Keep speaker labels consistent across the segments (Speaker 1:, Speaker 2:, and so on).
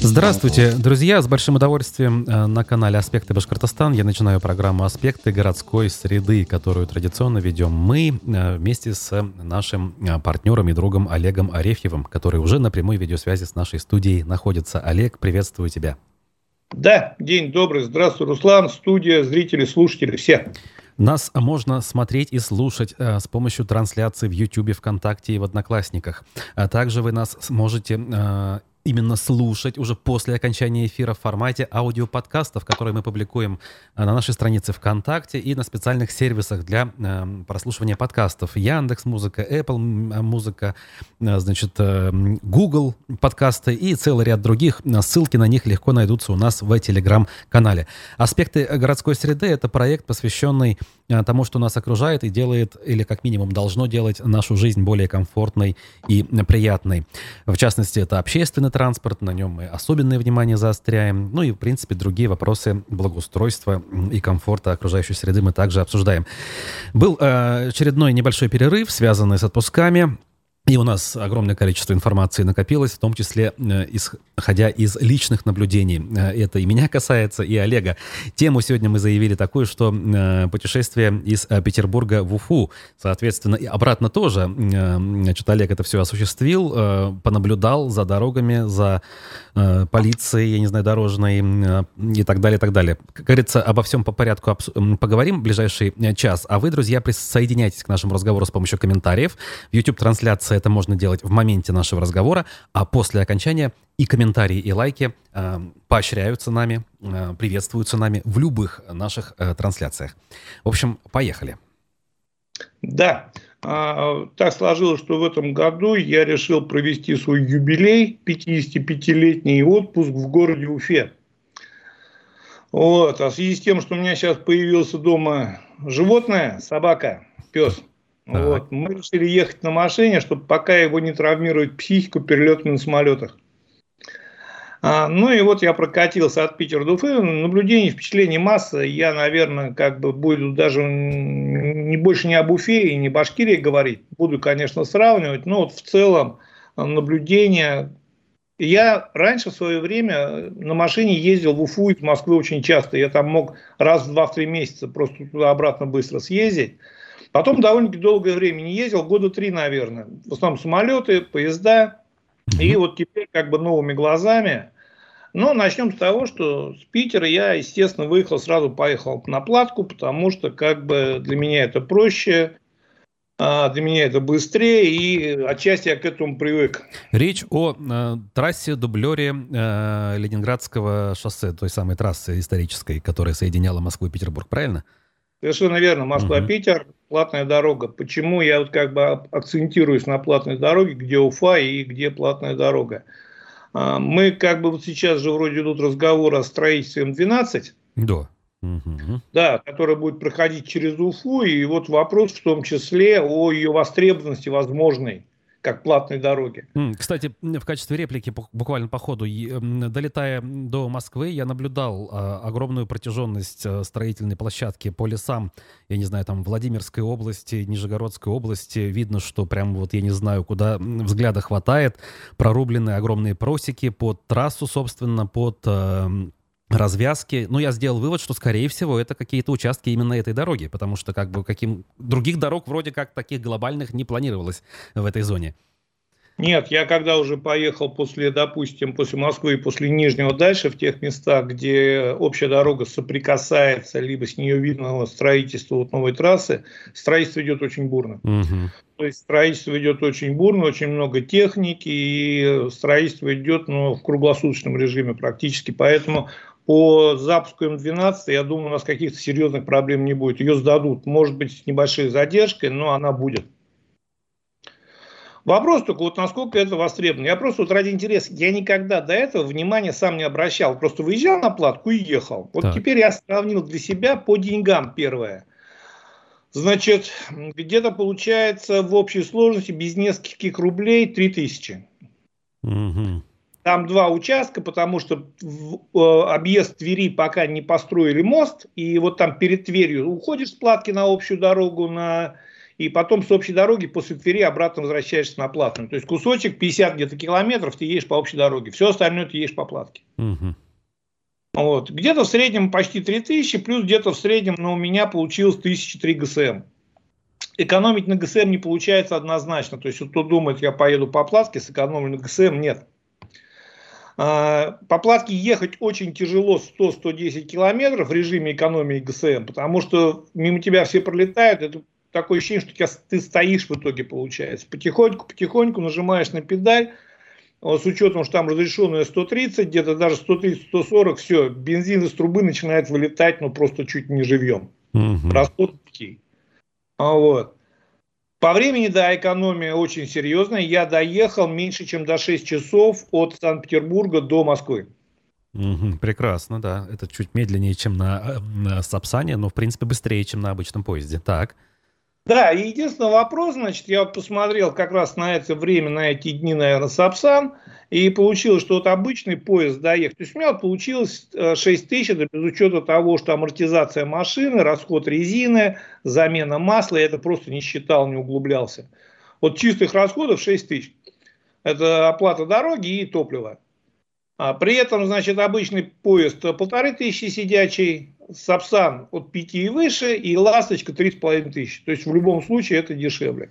Speaker 1: Здравствуйте, друзья! С большим удовольствием э, на канале «Аспекты Башкортостан» я начинаю программу «Аспекты городской среды», которую традиционно ведем мы э, вместе с нашим э, партнером и другом Олегом Арефьевым, который уже на прямой видеосвязи с нашей студией находится. Олег, приветствую тебя.
Speaker 2: Да, день добрый. Здравствуй, Руслан, студия, зрители, слушатели, все.
Speaker 1: Нас можно смотреть и слушать э, с помощью трансляции в YouTube, ВКонтакте и в Одноклассниках. А также вы нас сможете э, именно слушать уже после окончания эфира в формате аудиоподкастов, которые мы публикуем э, на нашей странице ВКонтакте и на специальных сервисах для э, прослушивания подкастов. Яндекс Музыка, Apple э, Музыка, э, значит, Google подкасты и целый ряд других. Ссылки на них легко найдутся у нас в Телеграм-канале. Аспекты городской среды — это проект, посвященный тому, что нас окружает и делает, или как минимум должно делать нашу жизнь более комфортной и приятной. В частности, это общественный транспорт, на нем мы особенное внимание заостряем. Ну и, в принципе, другие вопросы благоустройства и комфорта окружающей среды мы также обсуждаем. Был э, очередной небольшой перерыв, связанный с отпусками. И у нас огромное количество информации накопилось, в том числе э, исходя из личных наблюдений. Э, это и меня касается, и Олега. Тему сегодня мы заявили такую, что э, путешествие из Петербурга в Уфу, соответственно, и обратно тоже. Значит, Олег это все осуществил, понаблюдал за дорогами, за полицией, я не знаю, дорожной и так далее, и так далее. Как говорится, обо всем по порядку поговорим в ближайший час. А вы, друзья, присоединяйтесь к нашему разговору с помощью комментариев. В YouTube-трансляции это можно делать в моменте нашего разговора, а после окончания и комментарии, и лайки э, поощряются нами, э, приветствуются нами в любых наших э, трансляциях. В общем, поехали.
Speaker 2: Да, а, так сложилось, что в этом году я решил провести свой юбилей, 55-летний отпуск в городе Уфе. Вот. А в связи с тем, что у меня сейчас появился дома животное, собака, пес, вот. Мы решили ехать на машине, чтобы пока его не травмирует психику перелетами на самолетах. А, ну и вот я прокатился от Питера до Уфы. Наблюдений, впечатлений масса. Я, наверное, как бы буду даже не больше не об Уфе и не Башкирии говорить. Буду, конечно, сравнивать. Но вот в целом наблюдения. Я раньше в свое время на машине ездил в Уфу из Москвы очень часто. Я там мог раз в 2-3 месяца просто туда-обратно быстро съездить. Потом довольно-таки долгое время не ездил, года три, наверное. В основном самолеты, поезда. И вот теперь как бы новыми глазами. Но начнем с того, что с Питера я, естественно, выехал, сразу поехал на платку, потому что как бы для меня это проще, а, для меня это быстрее, и отчасти я к этому привык.
Speaker 1: Речь о э, трассе дублере э, Ленинградского шоссе, той самой трассы исторической, которая соединяла Москву и Петербург, правильно?
Speaker 2: Совершенно верно. Москва-Питер, платная дорога. Почему я вот как бы акцентируюсь на платной дороге, где Уфа и где платная дорога? А, мы как бы вот сейчас же вроде идут разговоры о строительстве М12.
Speaker 1: Да.
Speaker 2: Угу. Да, которая будет проходить через Уфу. И вот вопрос в том числе о ее востребованности возможной как платной дороги.
Speaker 1: Кстати, в качестве реплики, буквально по ходу, долетая до Москвы, я наблюдал а, огромную протяженность а, строительной площадки по лесам, я не знаю, там, Владимирской области, Нижегородской области. Видно, что прям вот, я не знаю, куда взгляда хватает. Прорублены огромные просеки под трассу, собственно, под а, развязки. Ну, я сделал вывод, что, скорее всего, это какие-то участки именно этой дороги, потому что как бы каким других дорог вроде как таких глобальных не планировалось в этой зоне.
Speaker 2: Нет, я когда уже поехал после, допустим, после Москвы и после Нижнего дальше, в тех местах, где общая дорога соприкасается, либо с нее видно строительство вот новой трассы, строительство идет очень бурно. Угу. То есть строительство идет очень бурно, очень много техники, и строительство идет ну, в круглосуточном режиме практически. Поэтому по запуску М12, я думаю, у нас каких-то серьезных проблем не будет. Ее сдадут, может быть, с небольшой задержкой, но она будет. Вопрос только, вот насколько это востребовано. Я просто вот ради интереса, я никогда до этого внимания сам не обращал. Просто выезжал на платку и ехал. Вот так. теперь я сравнил для себя по деньгам первое. Значит, где-то получается в общей сложности без нескольких рублей 3000. Угу. Там два участка, потому что в, э, объезд Твери пока не построили мост, и вот там перед Тверью уходишь с платки на общую дорогу на и потом с общей дороги после Твери обратно возвращаешься на платную. То есть кусочек 50 где-то километров ты едешь по общей дороге, все остальное ты едешь по платке. Угу. Вот. Где-то в среднем почти 3000, плюс где-то в среднем, ну, у меня получилось 1003 ГСМ. Экономить на ГСМ не получается однозначно. То есть, вот кто думает, я поеду по платке, сэкономлю на ГСМ, нет. А, по платке ехать очень тяжело 100-110 километров в режиме экономии ГСМ, потому что мимо тебя все пролетают, это такое ощущение, что ты стоишь в итоге получается. Потихоньку, потихоньку нажимаешь на педаль, с учетом, что там разрешенная 130, где-то даже 130-140, все, бензин из трубы начинает вылетать, ну просто чуть не живьем. Угу. Расход а вот. По времени, да, экономия очень серьезная. Я доехал меньше, чем до 6 часов от Санкт-Петербурга до Москвы.
Speaker 1: Угу, прекрасно, да. Это чуть медленнее, чем на, на Сапсане, но, в принципе, быстрее, чем на обычном поезде. Так.
Speaker 2: Да, и единственный вопрос, значит, я посмотрел как раз на это время, на эти дни, наверное, Сапсан, и получилось, что вот обычный поезд доехать. То есть у меня получилось 6 э, тысяч, это без учета того, что амортизация машины, расход резины, замена масла, я это просто не считал, не углублялся. Вот чистых расходов 6 тысяч. Это оплата дороги и топлива. А при этом, значит, обычный поезд полторы тысячи сидячий, Сапсан от 5 и выше, и Ласточка 3,5 тысячи. То есть в любом случае это дешевле.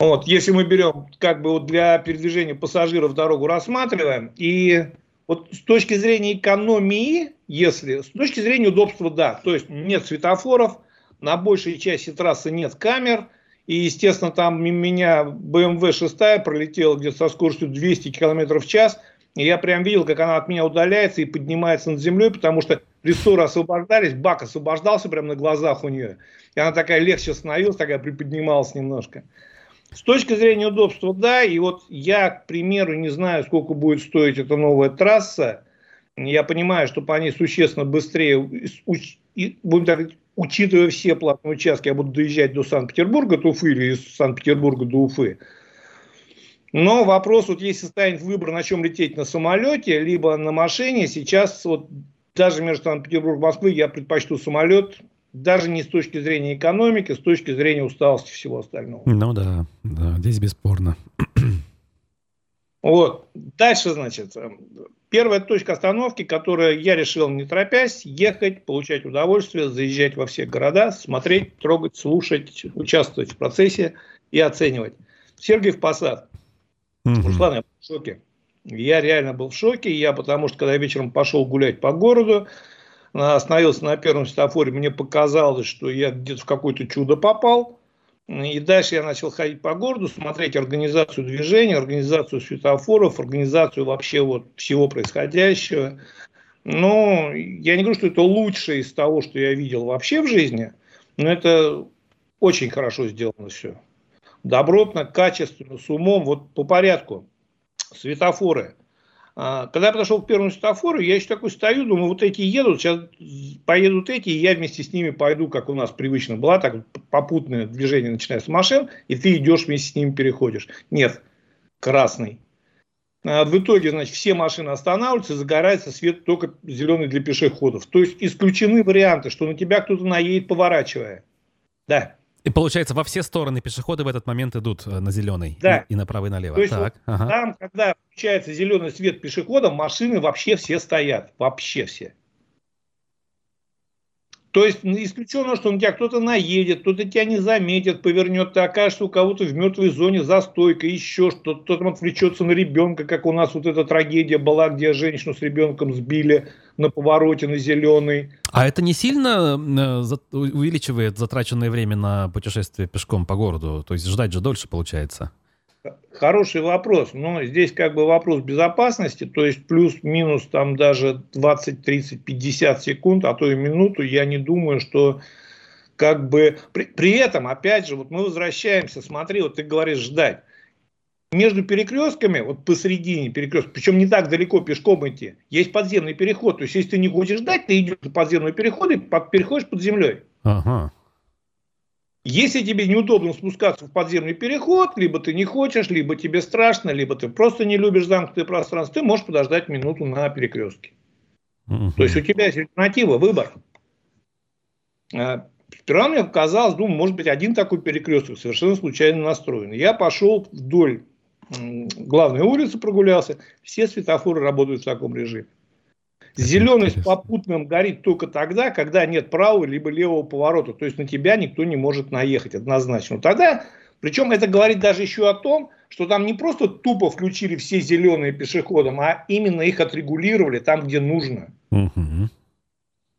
Speaker 2: Вот, если мы берем как бы вот для передвижения пассажиров дорогу рассматриваем, и вот с точки зрения экономии, если, с точки зрения удобства, да, то есть нет светофоров, на большей части трассы нет камер, и, естественно, там меня BMW 6 пролетела где-то со скоростью 200 км в час, и я прям видел, как она от меня удаляется и поднимается над землей, потому что рессоры освобождались, бак освобождался прямо на глазах у нее. И она такая легче становилась, такая приподнималась немножко. С точки зрения удобства, да, и вот я, к примеру, не знаю, сколько будет стоить эта новая трасса. Я понимаю, что по ней существенно быстрее, будем так говорить, учитывая все платные участки, я буду доезжать до Санкт-Петербурга, до Уфы или из Санкт-Петербурга до Уфы. Но вопрос, вот если станет выбор, на чем лететь, на самолете, либо на машине, сейчас вот даже между Санкт-Петербургом и Москвой я предпочту самолет, даже не с точки зрения экономики, с точки зрения усталости всего остального.
Speaker 1: Ну да, да здесь бесспорно.
Speaker 2: Вот. Дальше, значит, первая точка остановки, которую я решил, не торопясь, ехать, получать удовольствие, заезжать во все города, смотреть, трогать, слушать, участвовать в процессе и оценивать. Сергиев Посад. Угу. Руслан, я был в шоке. Я реально был в шоке. Я потому что, когда вечером пошел гулять по городу, остановился на первом светофоре, мне показалось, что я где-то в какое-то чудо попал. И дальше я начал ходить по городу, смотреть организацию движения, организацию светофоров, организацию вообще вот всего происходящего. Но я не говорю, что это лучшее из того, что я видел вообще в жизни, но это очень хорошо сделано все добротно, качественно, с умом, вот по порядку. Светофоры. А, когда я подошел к первому светофору, я еще такой стою, думаю, вот эти едут, сейчас поедут эти, и я вместе с ними пойду, как у нас привычно было, так попутное движение начинается машин, и ты идешь вместе с ними переходишь. Нет, красный. А, в итоге, значит, все машины останавливаются, загорается свет только зеленый для пешеходов. То есть исключены варианты, что на тебя кто-то наедет, поворачивая. Да.
Speaker 1: И получается, во все стороны пешеходы в этот момент идут э, на зеленый
Speaker 2: да.
Speaker 1: и, и направо и налево.
Speaker 2: То есть так, вот ага. там, когда включается зеленый свет пешехода, машины вообще все стоят. Вообще все. То есть исключено, что на тебя кто-то наедет, кто-то тебя не заметит, повернет, ты окажешься у кого-то в мертвой зоне за стойкой, еще что-то, кто-то там отвлечется на ребенка, как у нас вот эта трагедия была, где женщину с ребенком сбили на повороте на зеленый.
Speaker 1: А это не сильно э, увеличивает затраченное время на путешествие пешком по городу? То есть ждать же дольше получается?
Speaker 2: Хороший вопрос. Но здесь как бы вопрос безопасности, то есть плюс-минус там даже 20, 30, 50 секунд, а то и минуту, я не думаю, что как бы... При, при этом, опять же, вот мы возвращаемся, смотри, вот ты говоришь ждать. Между перекрестками, вот посередине перекрестка, причем не так далеко пешком идти, есть подземный переход. То есть, если ты не хочешь ждать, ты идешь по подземному переходу и переходишь под землей. Ага. Если тебе неудобно спускаться в подземный переход, либо ты не хочешь, либо тебе страшно, либо ты просто не любишь замкнутое пространство, ты можешь подождать минуту на перекрестке. Угу. То есть у тебя есть альтернатива, выбор. А, Сперва мне показалось, думаю, может быть, один такой перекресток совершенно случайно настроен. Я пошел вдоль главной улицы, прогулялся. Все светофоры работают в таком режиме. Зеленый с попутным горит только тогда, когда нет правого либо левого поворота. То есть на тебя никто не может наехать однозначно. Тогда, причем это говорит даже еще о том, что там не просто тупо включили все зеленые пешеходам, а именно их отрегулировали там, где нужно. Угу.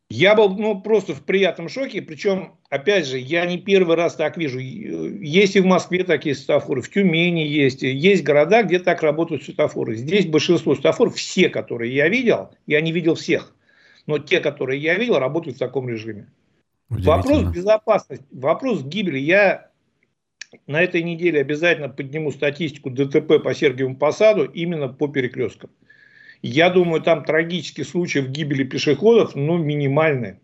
Speaker 2: Я был ну, просто в приятном шоке. Причем, опять же, я не первый раз так вижу. Есть и в Москве такие светофоры, в Тюмени есть. Есть города, где так работают светофоры. Здесь большинство светофоров, все, которые я видел, я не видел всех, но те, которые я видел, работают в таком режиме. Вопрос безопасности, вопрос гибели. Я на этой неделе обязательно подниму статистику ДТП по Сергиевому Посаду именно по перекресткам. Я думаю, там трагических случаев гибели пешеходов, ну, минимальные.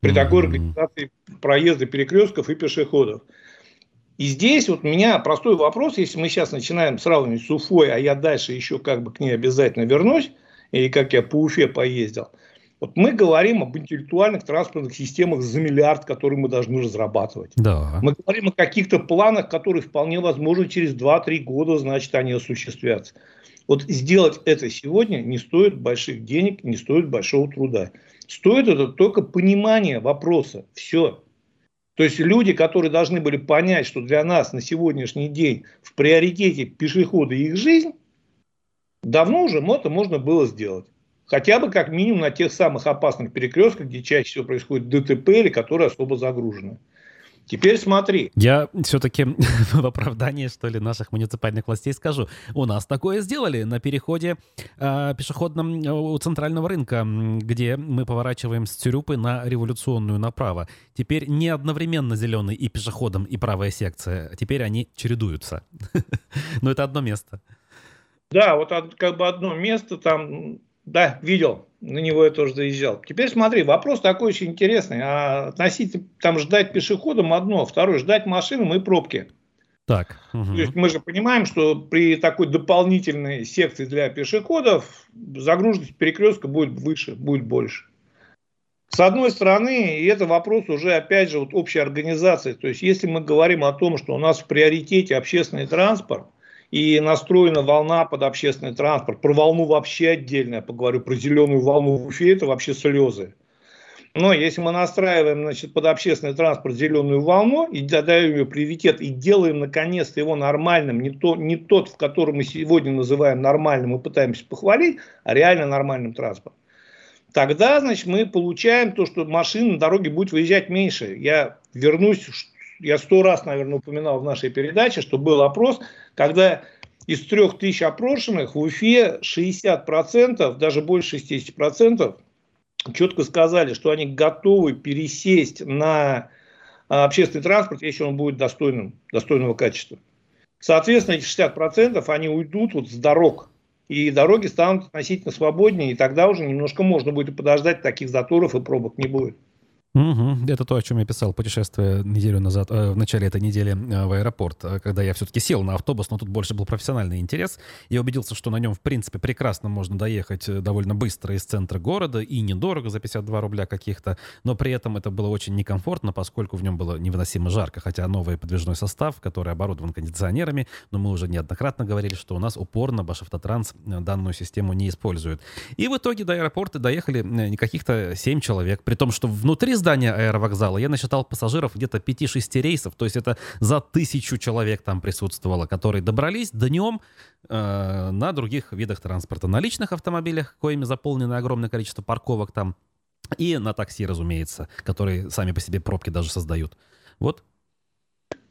Speaker 2: При такой организации проезда перекрестков и пешеходов. И здесь вот у меня простой вопрос, если мы сейчас начинаем сравнивать с Уфой, а я дальше еще как бы к ней обязательно вернусь, или как я по Уфе поездил. Вот мы говорим об интеллектуальных транспортных системах за миллиард, которые мы должны разрабатывать. Да. Мы говорим о каких-то планах, которые вполне возможно через 2-3 года, значит, они осуществятся. Вот сделать это сегодня не стоит больших денег, не стоит большого труда. Стоит это только понимание вопроса. Все. То есть люди, которые должны были понять, что для нас на сегодняшний день в приоритете пешеходы и их жизнь, давно уже это можно было сделать. Хотя бы как минимум на тех самых опасных перекрестках, где чаще всего происходит ДТП или которые особо загружены. Теперь смотри.
Speaker 1: Я все-таки в оправдании, что ли, наших муниципальных властей скажу. У нас такое сделали на переходе э, пешеходном у центрального рынка, где мы поворачиваем с Цюрюпы на революционную направо. Теперь не одновременно зеленый и пешеходом, и правая секция. Теперь они чередуются. Но это одно место.
Speaker 2: Да, вот как бы одно место там, да, видел на него я тоже заезжал. Теперь смотри, вопрос такой очень интересный. А относительно там ждать пешеходам одно, а второе ждать машинам и пробки. Так. Угу. То есть мы же понимаем, что при такой дополнительной секции для пешеходов загруженность перекрестка будет выше, будет больше. С одной стороны, и это вопрос уже, опять же, вот общей организации. То есть, если мы говорим о том, что у нас в приоритете общественный транспорт, и настроена волна под общественный транспорт. Про волну вообще отдельно я поговорю, про зеленую волну в Уфе это вообще слезы. Но если мы настраиваем значит, под общественный транспорт зеленую волну и даем ее приоритет и делаем наконец-то его нормальным, не, то, не тот, в котором мы сегодня называем нормальным и пытаемся похвалить, а реально нормальным транспортом, тогда значит, мы получаем то, что машин на дороге будет выезжать меньше. Я вернусь я сто раз, наверное, упоминал в нашей передаче, что был опрос, когда из трех тысяч опрошенных в Уфе 60%, даже больше 60%, четко сказали, что они готовы пересесть на а, общественный транспорт, если он будет достойным, достойного качества. Соответственно, эти 60% они уйдут вот с дорог. И дороги станут относительно свободнее, и тогда уже немножко можно будет подождать, таких заторов и пробок не будет.
Speaker 1: Угу. Это то, о чем я писал путешествие неделю назад, э, в начале этой недели э, в аэропорт, э, когда я все-таки сел на автобус, но тут больше был профессиональный интерес. Я убедился, что на нем, в принципе, прекрасно можно доехать э, довольно быстро из центра города и недорого, за 52 рубля каких-то, но при этом это было очень некомфортно, поскольку в нем было невыносимо жарко, хотя новый подвижной состав, который оборудован кондиционерами, но мы уже неоднократно говорили, что у нас упорно Башавтотранс э, данную систему не использует. И в итоге до аэропорта доехали каких-то 7 человек, при том, что внутри здания аэровокзала я насчитал пассажиров где-то 5-6 рейсов, то есть это за тысячу человек там присутствовало, которые добрались днем э, на других видах транспорта. На личных автомобилях, коими заполнено огромное количество парковок там, и на такси, разумеется, которые сами по себе пробки даже создают. Вот.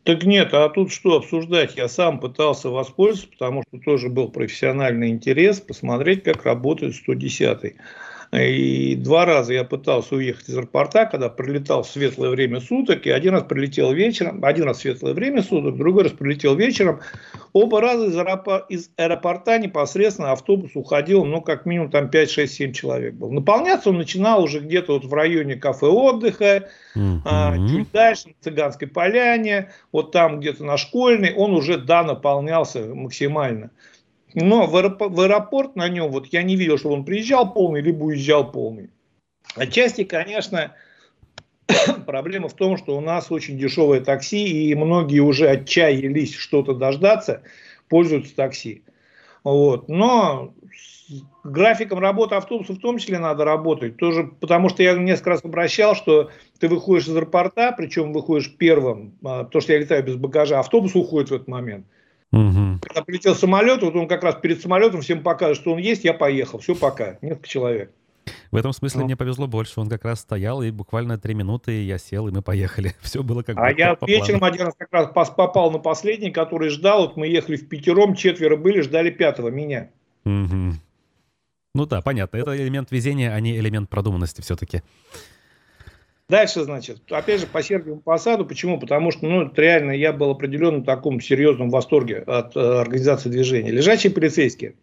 Speaker 2: Так нет, а тут что обсуждать? Я сам пытался воспользоваться, потому что тоже был профессиональный интерес посмотреть, как работает 110 и два раза я пытался уехать из аэропорта, когда прилетал в светлое время суток, и один раз прилетел вечером, один раз в светлое время суток, другой раз прилетел вечером. Оба раза из аэропорта, из аэропорта непосредственно автобус уходил, ну, как минимум там 5, 6, 7 человек был. Наполняться он начинал уже где-то вот в районе кафе отдыха, mm-hmm. а, чуть дальше, на Цыганской поляне, вот там где-то на Школьной, он уже, да, наполнялся максимально. Но в аэропорт, в аэропорт на нем, вот я не видел, что он приезжал полный, либо уезжал полный. Отчасти, конечно, Проблема в том, что у нас очень дешевое такси, и многие уже отчаялись что-то дождаться, пользуются такси. Вот. Но графиком работы автобуса в том числе надо работать. Тоже, потому что я несколько раз обращал, что ты выходишь из аэропорта, причем выходишь первым, а, то, что я летаю без багажа, автобус уходит в этот момент. Угу. Когда прилетел самолет, вот он как раз перед самолетом всем покажет, что он есть, я поехал. Все, пока. Несколько человек.
Speaker 1: В этом смысле ну. мне повезло больше. Он как раз стоял, и буквально три минуты я сел, и мы поехали. Все было как
Speaker 2: А я по вечером плану. один раз как раз попал на последний, который ждал. Вот мы ехали в пятером, четверо были, ждали пятого, меня. Угу.
Speaker 1: Ну да, понятно. Это элемент везения, а не элемент продуманности все-таки.
Speaker 2: Дальше, значит, опять же, по Сергиеву Посаду. Почему? Потому что, ну, реально я был определенно в таком серьезном восторге от э, организации движения. Лежачие полицейские.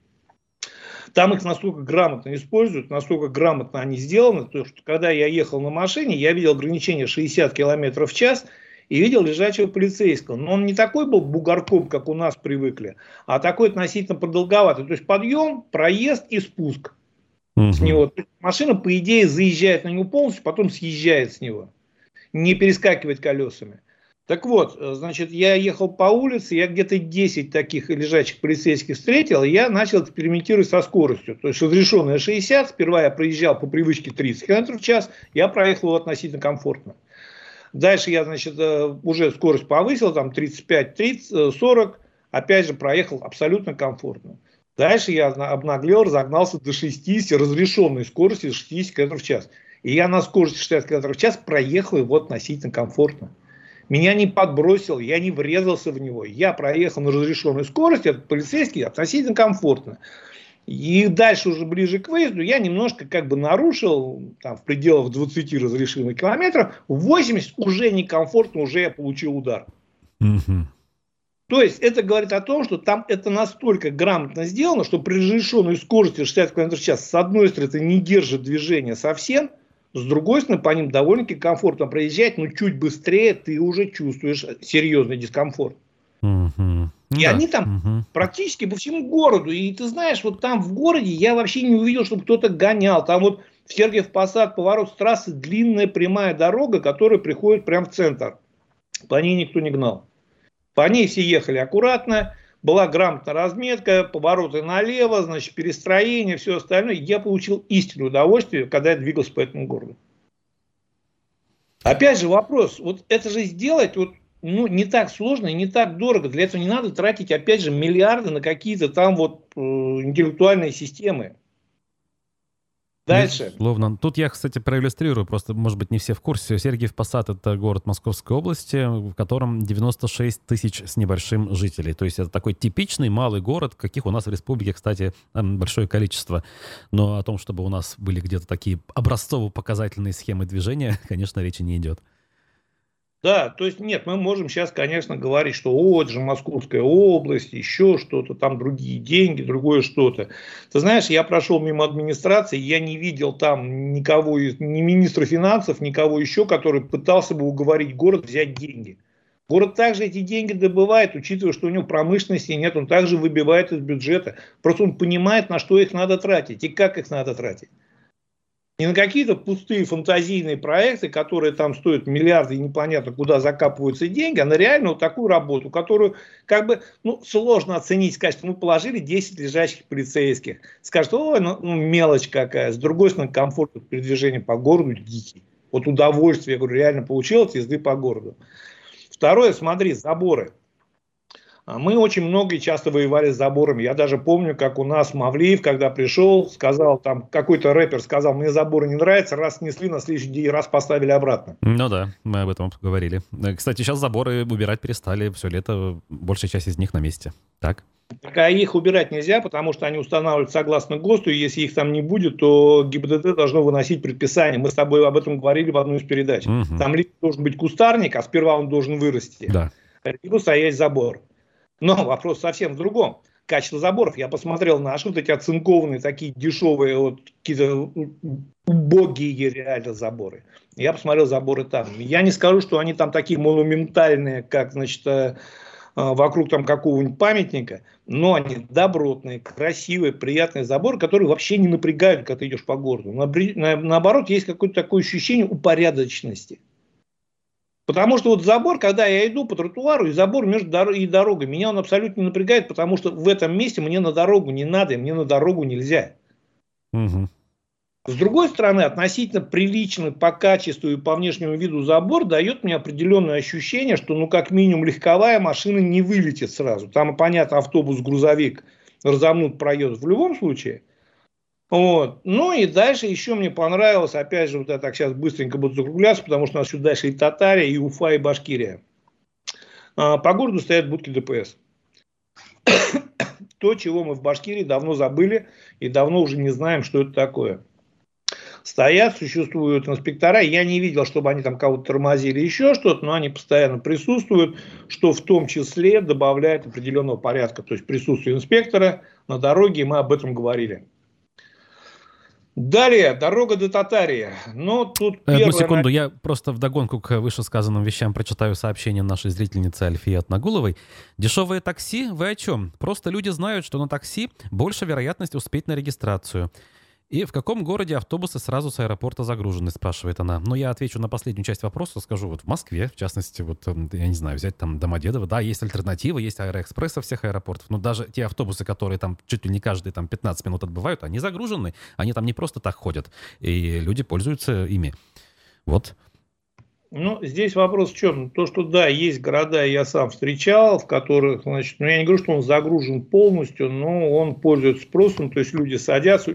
Speaker 2: Там их настолько грамотно используют, настолько грамотно они сделаны, то, что когда я ехал на машине, я видел ограничение 60 км в час и видел лежачего полицейского. Но он не такой был бугорком, как у нас привыкли, а такой относительно продолговатый. То есть подъем, проезд и спуск угу. с него. машина, по идее, заезжает на него полностью, потом съезжает с него. Не перескакивать колесами. Так вот, э, значит, я ехал по улице, я где-то 10 таких лежачих полицейских встретил, и я начал экспериментировать со скоростью. То есть разрешенная 60, сперва я проезжал по привычке 30 км в час, я проехал его относительно комфортно. Дальше я, значит, э, уже скорость повысил, там 35, 30, 40, опять же проехал абсолютно комфортно. Дальше я обнаглел, разогнался до 60 разрешенной скорости 60 км в час. И я на скорости 60 км в час проехал его относительно комфортно. Меня не подбросил, я не врезался в него. Я проехал на разрешенной скорости, этот полицейский относительно комфортно. И дальше уже ближе к выезду я немножко как бы нарушил, там, в пределах 20 разрешимых километров, 80 уже некомфортно, уже я получил удар. Угу. То есть это говорит о том, что там это настолько грамотно сделано, что при разрешенной скорости 60 км в час с одной стороны это не держит движение совсем, с другой стороны, по ним довольно-таки комфортно проезжать, но чуть быстрее ты уже чувствуешь серьезный дискомфорт. Угу. И да. они там угу. практически по всему городу. И ты знаешь, вот там в городе я вообще не увидел, чтобы кто-то гонял. Там вот в Сергиев Посад поворот с трассы длинная прямая дорога, которая приходит прямо в центр. По ней никто не гнал. По ней все ехали аккуратно была грамотная разметка, повороты налево, значит, перестроение, все остальное. Я получил истинное удовольствие, когда я двигался по этому городу. Опять же вопрос, вот это же сделать вот, ну, не так сложно и не так дорого. Для этого не надо тратить, опять же, миллиарды на какие-то там вот э, интеллектуальные системы.
Speaker 1: Дальше. Безусловно. Тут я, кстати, проиллюстрирую, просто, может быть, не все в курсе. Сергиев Посад — это город Московской области, в котором 96 тысяч с небольшим жителей. То есть это такой типичный малый город, каких у нас в республике, кстати, большое количество. Но о том, чтобы у нас были где-то такие образцово-показательные схемы движения, конечно, речи не идет.
Speaker 2: Да, то есть нет, мы можем сейчас, конечно, говорить, что о, это же Московская область, еще что-то, там другие деньги, другое что-то. Ты знаешь, я прошел мимо администрации, я не видел там никого, ни министра финансов, никого еще, который пытался бы уговорить город взять деньги. Город также эти деньги добывает, учитывая, что у него промышленности нет, он также выбивает из бюджета. Просто он понимает, на что их надо тратить и как их надо тратить. Не на какие-то пустые фантазийные проекты, которые там стоят миллиарды и непонятно куда закапываются деньги, а на реально вот такую работу, которую как бы ну, сложно оценить, сказать, мы положили 10 лежащих полицейских. Скажут, ой, ну, ну мелочь какая. С другой стороны, комфорт передвижения по городу дикий. Вот удовольствие, я говорю, реально получил от езды по городу. Второе, смотри, заборы. А мы очень много и часто воевали с заборами. Я даже помню, как у нас Мавлиев, когда пришел, сказал, там какой-то рэпер сказал, мне заборы не нравятся, раз снесли, на следующий день раз поставили обратно.
Speaker 1: Ну да, мы об этом говорили. Э, кстати, сейчас заборы убирать перестали, все лето, большая часть из них на месте. Так?
Speaker 2: Так, а их убирать нельзя, потому что они устанавливают согласно ГОСТу, и если их там не будет, то ГИБДД должно выносить предписание. Мы с тобой об этом говорили в одной из передач. Угу. Там либо должен быть кустарник, а сперва он должен вырасти. Да. Либо стоять забор. Но вопрос совсем в другом. Качество заборов. Я посмотрел наши вот эти оцинкованные, такие дешевые, вот какие-то убогие реально заборы. Я посмотрел заборы там. Я не скажу, что они там такие монументальные, как, значит, э, вокруг там какого-нибудь памятника, но они добротные, красивые, приятные заборы, которые вообще не напрягают, когда ты идешь по городу. Наоборот, есть какое-то такое ощущение упорядоченности. Потому что вот забор, когда я иду по тротуару, и забор между дор- и дорогой, меня он абсолютно не напрягает, потому что в этом месте мне на дорогу не надо, и мне на дорогу нельзя. Угу. С другой стороны, относительно приличный по качеству и по внешнему виду забор дает мне определенное ощущение, что, ну, как минимум, легковая машина не вылетит сразу. Там, понятно, автобус, грузовик разомнут, проедут в любом случае – вот. Ну и дальше еще мне понравилось, опять же, вот я так сейчас быстренько буду закругляться, потому что у нас сюда дальше и Татария, и Уфа, и Башкирия. А, по городу стоят будки ДПС. То, чего мы в Башкирии давно забыли и давно уже не знаем, что это такое. Стоят, существуют инспектора. Я не видел, чтобы они там кого-то тормозили, еще что-то, но они постоянно присутствуют, что в том числе добавляет определенного порядка. То есть присутствие инспектора на дороге, мы об этом говорили. Далее, дорога до Татарии. Но тут
Speaker 1: первое... Одну секунду, я просто вдогонку к вышесказанным вещам прочитаю сообщение нашей зрительницы Альфии Отнагуловой. Дешевые такси? Вы о чем? Просто люди знают, что на такси больше вероятность успеть на регистрацию. И в каком городе автобусы сразу с аэропорта загружены, спрашивает она. Но я отвечу на последнюю часть вопроса, скажу, вот в Москве, в частности, вот, эм, я не знаю, взять там Домодедово, да, есть альтернативы, есть аэроэкспресс со всех аэропортов, но даже те автобусы, которые там чуть ли не каждые там 15 минут отбывают, они загружены, они там не просто так ходят, и люди пользуются ими. Вот.
Speaker 2: Ну, здесь вопрос в чем? То, что да, есть города, я сам встречал, в которых, значит, ну, я не говорю, что он загружен полностью, но он пользуется спросом, то есть люди садятся,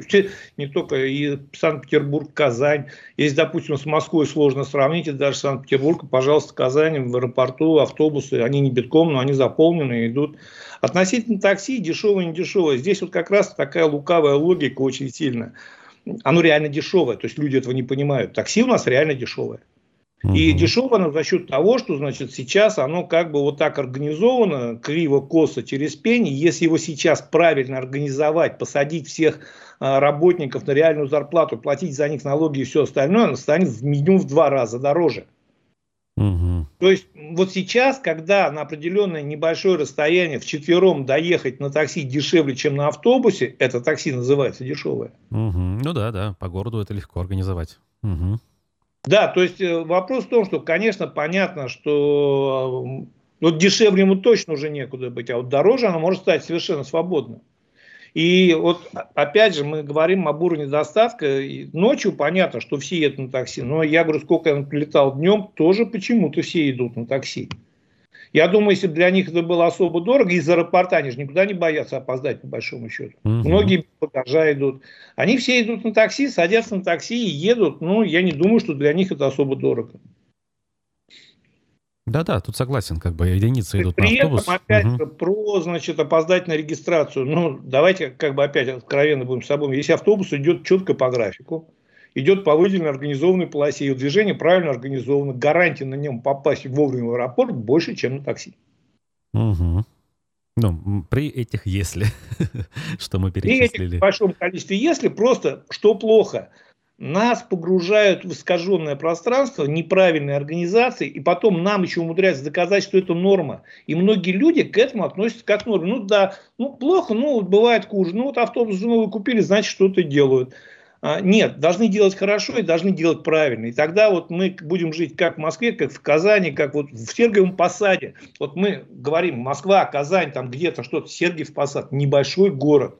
Speaker 2: не только и Санкт-Петербург, Казань. Если, допустим, с Москвой сложно сравнить, и даже Санкт-Петербург, пожалуйста, Казань, в аэропорту автобусы, они не битком, но они заполнены, идут. Относительно такси, дешевое, не дешевое, здесь вот как раз такая лукавая логика очень сильная. Оно реально дешевое, то есть люди этого не понимают. Такси у нас реально дешевое. И дешево оно за счет того, что значит, сейчас оно как бы вот так организовано, криво-косо через пень. Если его сейчас правильно организовать, посадить всех а, работников на реальную зарплату, платить за них налоги и все остальное, оно станет в минимум в два раза дороже. Угу. То есть вот сейчас, когда на определенное небольшое расстояние вчетвером доехать на такси дешевле, чем на автобусе, это такси называется дешевое.
Speaker 1: Угу. Ну да, да, по городу это легко организовать. Угу.
Speaker 2: Да, то есть э, вопрос в том, что, конечно, понятно, что э, вот дешевле ему точно уже некуда быть, а вот дороже она может стать совершенно свободно. И вот опять же мы говорим об уровне доставка. И ночью понятно, что все едут на такси. Но я говорю, сколько я прилетал днем, тоже почему-то все идут на такси. Я думаю, если бы для них это было особо дорого, из аэропорта они же никуда не боятся опоздать, по большому счету. Угу. Многие багажа идут. Они все идут на такси, садятся на такси и едут. Ну, я не думаю, что для них это особо дорого.
Speaker 1: Да-да, тут согласен, как бы единицы идут
Speaker 2: При на автобус. Этом, опять угу. же, про, значит, опоздать на регистрацию. Ну, давайте, как бы, опять откровенно будем с собой. Если автобус идет четко по графику, идет по выделенной организованной полосе, и движение правильно организовано, гарантия на нем попасть вовремя в аэропорт больше, чем на такси.
Speaker 1: Угу. Ну, при этих «если», что мы перечислили. При этих
Speaker 2: большом количестве «если» просто что плохо – нас погружают в искаженное пространство неправильной организации, и потом нам еще умудряются доказать, что это норма. И многие люди к этому относятся как к норме. Ну да, ну плохо, ну бывает хуже. Ну вот автобус новый купили, значит что-то делают. А, нет, должны делать хорошо и должны делать правильно. И тогда вот мы будем жить как в Москве, как в Казани, как вот в Сергиевом Посаде. Вот мы говорим Москва, Казань, там где-то что-то, Сергиев Посад, небольшой город.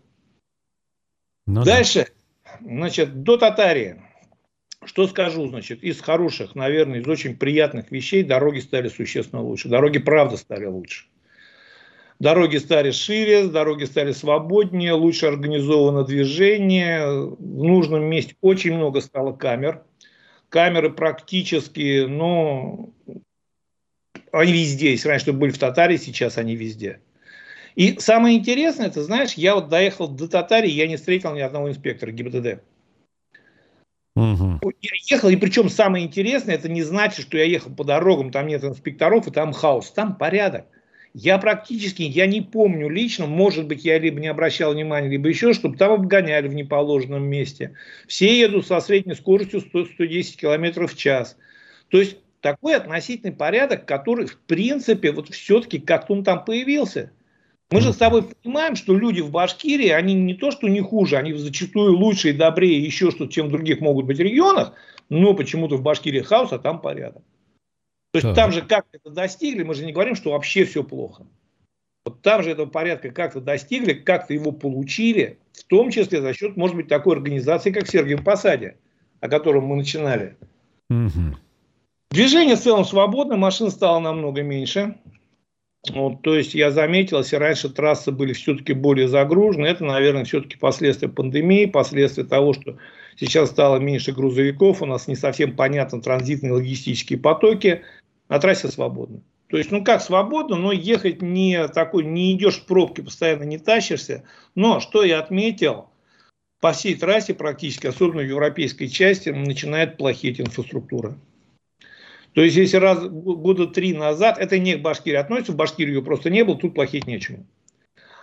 Speaker 2: Ну, Дальше, да. значит, до Татарии. Что скажу, значит, из хороших, наверное, из очень приятных вещей дороги стали существенно лучше. Дороги, правда, стали лучше. Дороги стали шире, дороги стали свободнее, лучше организовано движение. В нужном месте очень много стало камер. Камеры практически, ну, они везде. Если раньше были в Татаре, сейчас они везде. И самое интересное, ты знаешь, я вот доехал до Татарии, я не встретил ни одного инспектора ГИБДД. Угу. Я ехал, и причем самое интересное, это не значит, что я ехал по дорогам, там нет инспекторов и там хаос, там порядок. Я практически, я не помню лично, может быть, я либо не обращал внимания, либо еще, чтобы там обгоняли в неположенном месте. Все едут со средней скоростью 100, 110 км в час. То есть такой относительный порядок, который, в принципе, вот все-таки как-то он там появился. Мы же с тобой понимаем, что люди в Башкирии, они не то, что не хуже, они зачастую лучше и добрее еще что чем в других могут быть регионах, но почему-то в Башкирии хаос, а там порядок. То есть так. там же как это достигли, мы же не говорим, что вообще все плохо. Вот там же этого порядка как-то достигли, как-то его получили, в том числе за счет, может быть, такой организации, как Сергей Посаде, о котором мы начинали. Угу. Движение в целом свободно, машин стало намного меньше. Вот, то есть я заметил, если раньше трассы были все-таки более загружены, это, наверное, все-таки последствия пандемии, последствия того, что сейчас стало меньше грузовиков, у нас не совсем понятны транзитные логистические потоки, на трассе свободно. То есть, ну как свободно, но ехать не такой, не идешь в пробки, постоянно не тащишься. Но, что я отметил, по всей трассе практически, особенно в европейской части, начинает плохеть инфраструктура. То есть, если раз года три назад, это не к Башкирии относится, в Башкирии ее просто не было, тут плохить нечему.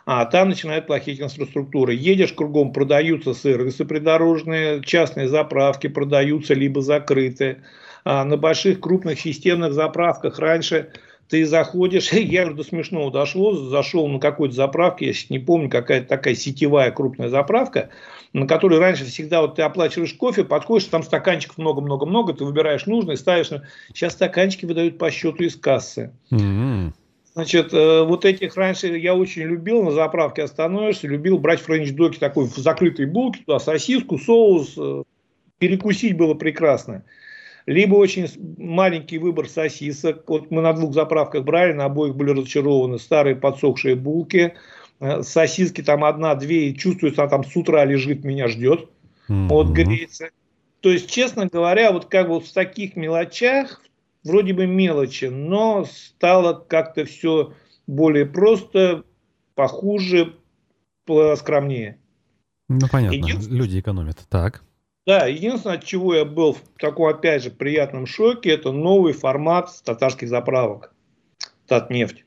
Speaker 2: А там начинает плохить инфраструктура. Едешь кругом, продаются сервисы придорожные, частные заправки продаются, либо закрыты. А на больших крупных системных заправках раньше ты заходишь, я уже до смешного дошло, зашел на какой-то заправке, я сейчас не помню, какая-то такая сетевая крупная заправка, на которой раньше всегда вот ты оплачиваешь кофе, подходишь, там стаканчиков много-много-много, ты выбираешь нужный, ставишь. Сейчас стаканчики выдают по счету из кассы. Mm-hmm. Значит, э, вот этих раньше я очень любил, на заправке остановишься, любил брать френч-доки такой в закрытой булке, туда сосиску, соус, э, перекусить было прекрасно либо очень маленький выбор сосисок. Вот мы на двух заправках брали, на обоих были разочарованы старые подсохшие булки. Э, сосиски там одна-две, и чувствуется, она там с утра лежит, меня ждет. Mm-hmm. Вот греется. То есть, честно говоря, вот как вот в таких мелочах, вроде бы мелочи, но стало как-то все более просто, похуже, скромнее.
Speaker 1: Ну, понятно, люди экономят. Так.
Speaker 2: Да, единственное, от чего я был в таком, опять же, приятном шоке, это новый формат татарских заправок. Татнефть.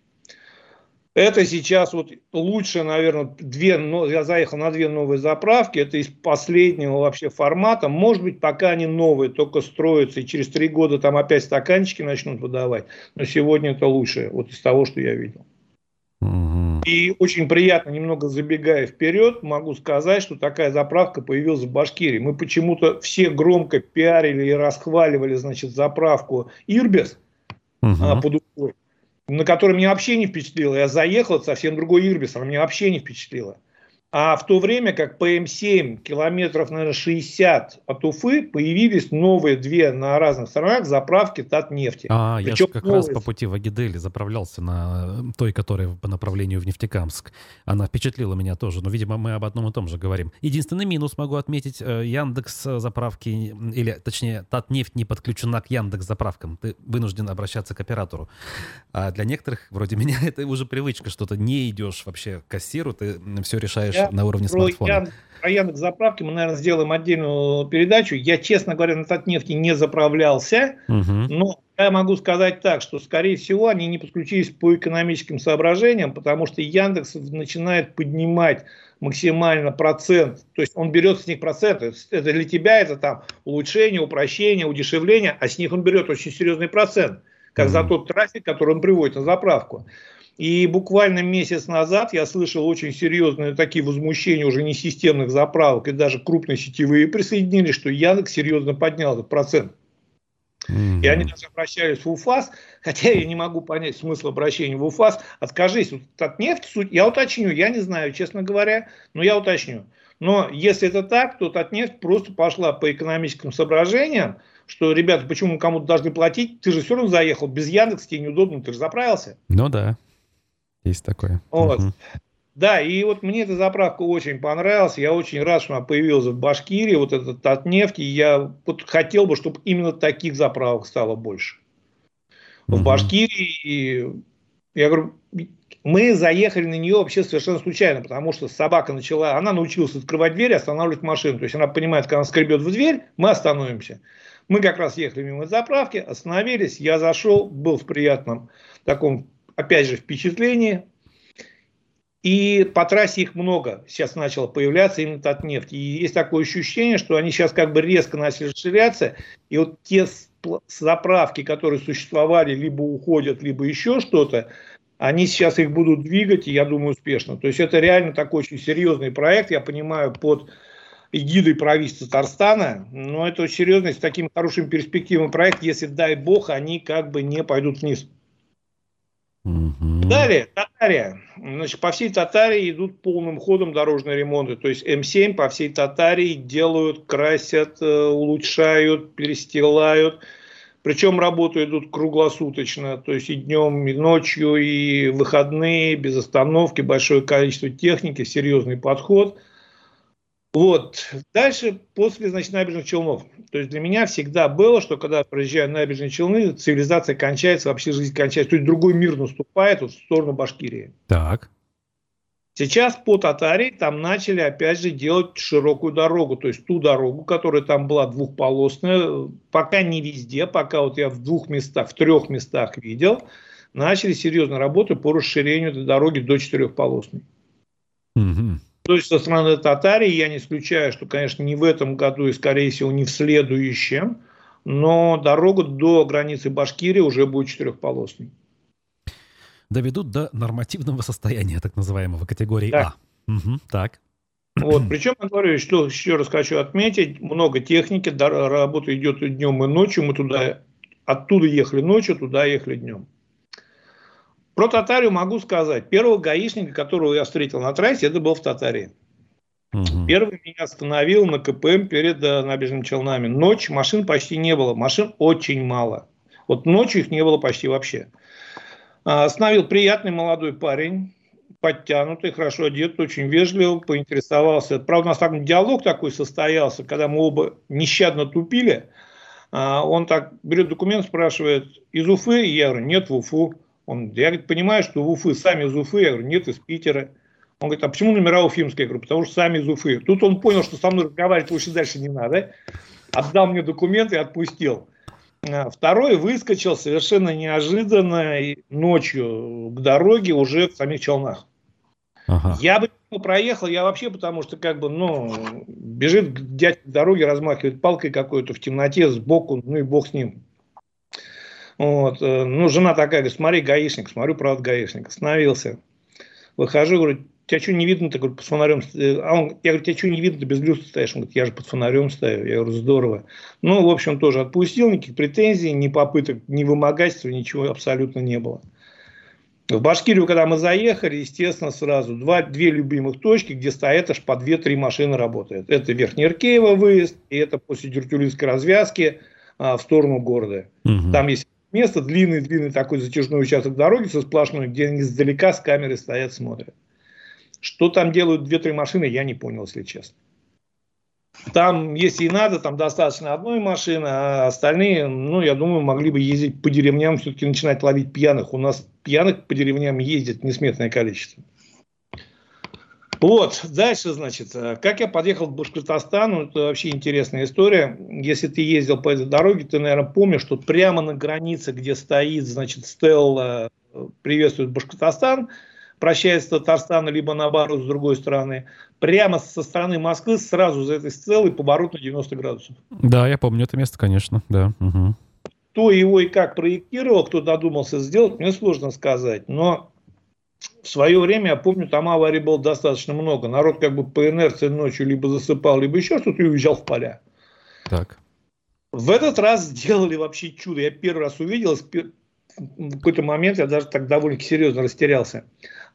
Speaker 2: Это сейчас вот лучше, наверное, две, я заехал на две новые заправки, это из последнего вообще формата. Может быть, пока они новые, только строятся, и через три года там опять стаканчики начнут выдавать. Но сегодня это лучшее, вот из того, что я видел. И очень приятно, немного забегая вперед, могу сказать, что такая заправка появилась в Башкирии. Мы почему-то все громко пиарили и расхваливали, значит, заправку Ирбис угу. под Уфой, на которой меня вообще не впечатлило. Я заехал, совсем другой Ирбис, она меня вообще не впечатлила. А в то время как по М7 километров, наверное, 60 от Уфы появились новые две на разных сторонах заправки Татнефти.
Speaker 1: А, Причем я же как новые... раз по пути в Агидели заправлялся на той, которая по направлению в Нефтекамск. Она впечатлила меня тоже, но, видимо, мы об одном и том же говорим. Единственный минус могу отметить, э, Яндекс заправки, или, точнее, Татнефть не подключена к Яндекс заправкам. Ты вынужден обращаться к оператору. А для некоторых, вроде меня, это уже привычка, что ты не идешь вообще к кассиру, ты все решаешь я на уровне про смартфона. Ян,
Speaker 2: про Яндекс заправки мы, наверное, сделаем отдельную передачу. Я, честно говоря, на Татнефти не заправлялся, угу. но я могу сказать так, что, скорее всего, они не подключились по экономическим соображениям, потому что Яндекс начинает поднимать максимально процент, то есть он берет с них процент, это для тебя это там улучшение, упрощение, удешевление, а с них он берет очень серьезный процент, как mm-hmm. за тот трафик, который он приводит на заправку. И буквально месяц назад я слышал очень серьезные такие возмущения уже не системных заправок, и даже крупные сетевые присоединились, что Яндекс серьезно поднял этот процент. Mm-hmm. И они даже обращались в УФАС, хотя я не могу понять смысл обращения в УФАС. Откажись вот от нефти, суть, я уточню, я не знаю, честно говоря, но я уточню. Но если это так, то Татнефть просто пошла по экономическим соображениям, что, ребята, почему мы кому-то должны платить? Ты же все равно заехал, без Яндекса тебе неудобно, ты же заправился.
Speaker 1: Ну да. Есть такое.
Speaker 2: Вот. Угу. Да, и вот мне эта заправка очень понравилась. Я очень рад, что она появилась в Башкирии, вот этот от нефти. Я вот хотел бы, чтобы именно таких заправок стало больше. В Башкирии, я говорю, мы заехали на нее вообще совершенно случайно, потому что собака начала, она научилась открывать дверь, останавливать машину. То есть она понимает, когда она скребет в дверь, мы остановимся. Мы как раз ехали мимо заправки, остановились, я зашел, был в приятном таком опять же, впечатление. И по трассе их много сейчас начало появляться именно от нефти. И есть такое ощущение, что они сейчас как бы резко начали расширяться. И вот те заправки, которые существовали, либо уходят, либо еще что-то, они сейчас их будут двигать, и я думаю, успешно. То есть это реально такой очень серьезный проект, я понимаю, под эгидой правительства Татарстана. Но это очень серьезный, с такими хорошими перспективами проект, если, дай бог, они как бы не пойдут вниз. Далее, Татария. Значит, по всей Татарии идут полным ходом дорожные ремонты. То есть М7 по всей Татарии делают, красят, э, улучшают, перестилают. Причем работы идут круглосуточно, то есть и днем, и ночью, и выходные, без остановки, большое количество техники, серьезный подход. Вот. Дальше, после, значит, набережных Челнов. То есть для меня всегда было, что когда проезжаю на набережные Челны, цивилизация кончается, вообще жизнь кончается. То есть другой мир наступает вот в сторону Башкирии.
Speaker 1: Так.
Speaker 2: Сейчас по Татарии там начали опять же делать широкую дорогу, то есть ту дорогу, которая там была двухполосная, пока не везде, пока вот я в двух местах, в трех местах видел, начали серьезно работать по расширению этой дороги до четырехполосной. Угу. То есть со стороны Татарии я не исключаю, что, конечно, не в этом году и, скорее всего, не в следующем, но дорога до границы Башкирии уже будет четырехполосной
Speaker 1: доведут до нормативного состояния, так называемого, категории
Speaker 2: да.
Speaker 1: А. Угу, так.
Speaker 2: Вот, причем, я говорю, что еще раз хочу отметить, много техники, работа идет и днем, и ночью, мы туда, оттуда ехали ночью, туда ехали днем. Про Татарию могу сказать. Первого гаишника, которого я встретил на трассе, это был в Татарии. Угу. Первый меня остановил на КПМ перед э, набережными Челнами. Ночь машин почти не было, машин очень мало. Вот ночью их не было почти вообще. А, остановил приятный молодой парень, подтянутый, хорошо одет, очень вежливо, поинтересовался. Правда, у нас там диалог такой состоялся, когда мы оба нещадно тупили. А, он так берет документ, спрашивает, из Уфы? Я говорю, нет, в Уфу. Он, я говорит, понимаю, что в Уфы, сами из Уфы. Я говорю, нет, из Питера. Он говорит, а почему номера уфимские? Я говорю, потому что сами из Уфы. Тут он понял, что со мной разговаривать лучше дальше не надо. Отдал мне документы и отпустил. А, второй выскочил совершенно неожиданно ночью к дороге уже в самих Челнах. Ага. Я бы проехал, я вообще потому что как бы, ну, бежит дядь к дороге, размахивает палкой какой-то в темноте сбоку, ну и бог с ним. Вот. Э, ну, жена такая, говорит, смотри, гаишник, смотрю, правда, гаишник. Остановился. Выхожу, говорю, тебя что не видно-то, говорю, под фонарем. А он, я говорю, тебя что не видно, ты без люстры стоишь? Он говорит, я же под фонарем стою. Я говорю, здорово. Ну, в общем, тоже отпустил, никаких претензий, ни попыток, ни вымогательства, ничего абсолютно не было. В Башкирию, когда мы заехали, естественно, сразу два, две любимых точки, где стоят аж по две-три машины работают. Это Верхнеиркеево выезд, и это после Дюртюлинской развязки а, в сторону города. Угу. Там есть место, длинный-длинный такой затяжной участок дороги со сплошной, где они издалека с камерой стоят, смотрят. Что там делают две-три машины, я не понял, если честно. Там, если и надо, там достаточно одной машины, а остальные, ну, я думаю, могли бы ездить по деревням, все-таки начинать ловить пьяных. У нас пьяных по деревням ездит несметное количество. Вот, дальше, значит, как я подъехал к Башкортостану, это вообще интересная история. Если ты ездил по этой дороге, ты, наверное, помнишь, что прямо на границе, где стоит, значит, Стелла приветствует Башкортостан, прощается с Татарстаном, либо наоборот, с другой стороны, прямо со стороны Москвы сразу за этой стрелой поворот на 90 градусов.
Speaker 1: Да, я помню это место, конечно, да. Угу.
Speaker 2: Кто его и как проектировал, кто додумался сделать, мне сложно сказать, но в свое время, я помню, там аварий было достаточно много. Народ как бы по инерции ночью либо засыпал, либо еще что-то и уезжал в поля.
Speaker 1: Так.
Speaker 2: В этот раз сделали вообще чудо. Я первый раз увидел, в какой-то момент я даже так довольно серьезно растерялся.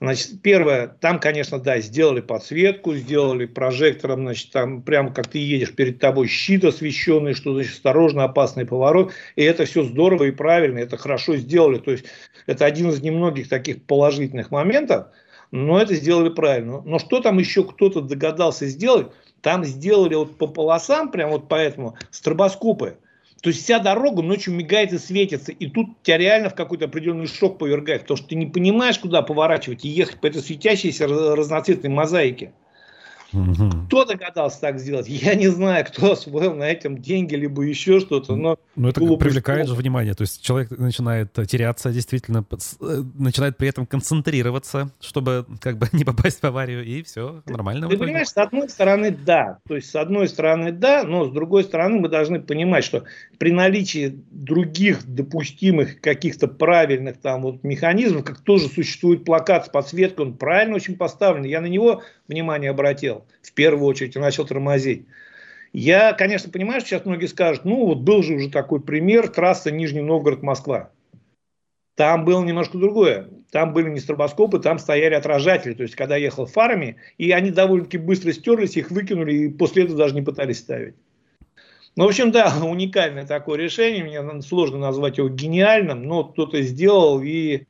Speaker 2: Значит, первое, там, конечно, да, сделали подсветку, сделали прожектором, значит, там прямо как ты едешь, перед тобой щит освещенный, что значит осторожно, опасный поворот. И это все здорово и правильно, это хорошо сделали. То есть это один из немногих таких положительных моментов, но это сделали правильно. Но что там еще кто-то догадался сделать? Там сделали вот по полосам, прям вот поэтому, стробоскопы. То есть вся дорога ночью мигает и светится, и тут тебя реально в какой-то определенный шок повергает, потому что ты не понимаешь, куда поворачивать и ехать по этой светящейся разноцветной мозаике. Угу. Кто догадался так сделать? Я не знаю, кто освоил на этом деньги, либо еще что-то. Но
Speaker 1: ну, это привлекает же внимание. То есть человек начинает теряться, действительно, э, начинает при этом концентрироваться, чтобы как бы не попасть в аварию, и все нормально.
Speaker 2: Ты понимаешь, с одной стороны, да. То есть, с одной стороны, да, но с другой стороны, мы должны понимать, что при наличии других допустимых каких-то правильных там вот механизмов, как тоже существует плакат с подсветкой, он правильно очень поставлен. Я на него внимание обратил, в первую очередь, и начал тормозить. Я, конечно, понимаю, что сейчас многие скажут, ну вот был же уже такой пример, трасса Нижний Новгород-Москва. Там было немножко другое. Там были не стробоскопы, там стояли отражатели. То есть, когда ехал фарами, и они довольно-таки быстро стерлись, их выкинули, и после этого даже не пытались ставить. Ну, в общем, да, уникальное такое решение. Мне сложно назвать его гениальным, но кто-то сделал, и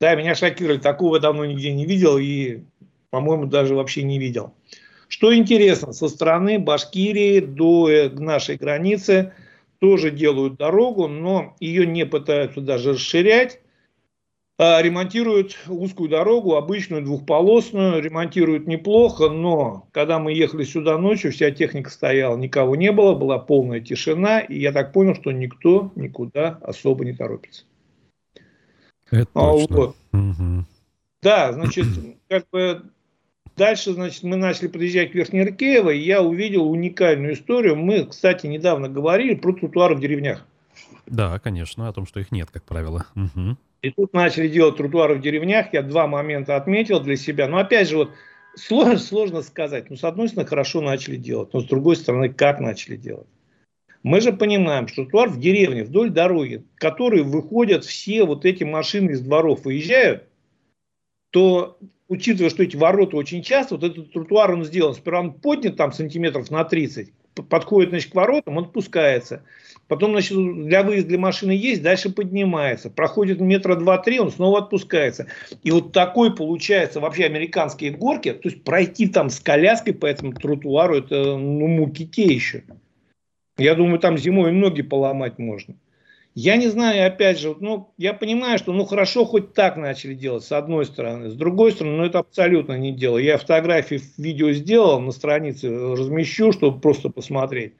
Speaker 2: да, меня шокировали. Такого давно нигде не видел, и, по-моему, даже вообще не видел. Что интересно, со стороны Башкирии до э, нашей границы тоже делают дорогу, но ее не пытаются даже расширять. А ремонтируют узкую дорогу, обычную двухполосную, ремонтируют неплохо, но когда мы ехали сюда ночью, вся техника стояла, никого не было, была полная тишина, и я так понял, что никто никуда особо не торопится.
Speaker 1: Это а, точно. Вот. Угу.
Speaker 2: Да, значит, как бы Дальше, значит, мы начали подъезжать к Верхней Рыкеево, и я увидел уникальную историю. Мы, кстати, недавно говорили про тротуары в деревнях.
Speaker 1: Да, конечно, о том, что их нет, как правило. Угу.
Speaker 2: И тут начали делать тротуары в деревнях. Я два момента отметил для себя. Но опять же, вот сложно, сложно сказать. Ну, с одной стороны, хорошо начали делать, но с другой стороны, как начали делать. Мы же понимаем, что тротуар в деревне, вдоль дороги, которые выходят все вот эти машины из дворов, выезжают, то учитывая, что эти ворота очень часто, вот этот тротуар он сделан, сперва он поднят там сантиметров на 30, подходит значит, к воротам, он спускается. Потом, значит, для выезда для машины есть, дальше поднимается. Проходит метра два-три, он снова отпускается. И вот такой получается вообще американские горки. То есть пройти там с коляской по этому тротуару, это ну, муки те еще. Я думаю, там зимой ноги поломать можно. Я не знаю, опять же, ну, я понимаю, что ну хорошо хоть так начали делать, с одной стороны. С другой стороны, ну это абсолютно не дело. Я фотографии, видео сделал, на странице размещу, чтобы просто посмотреть.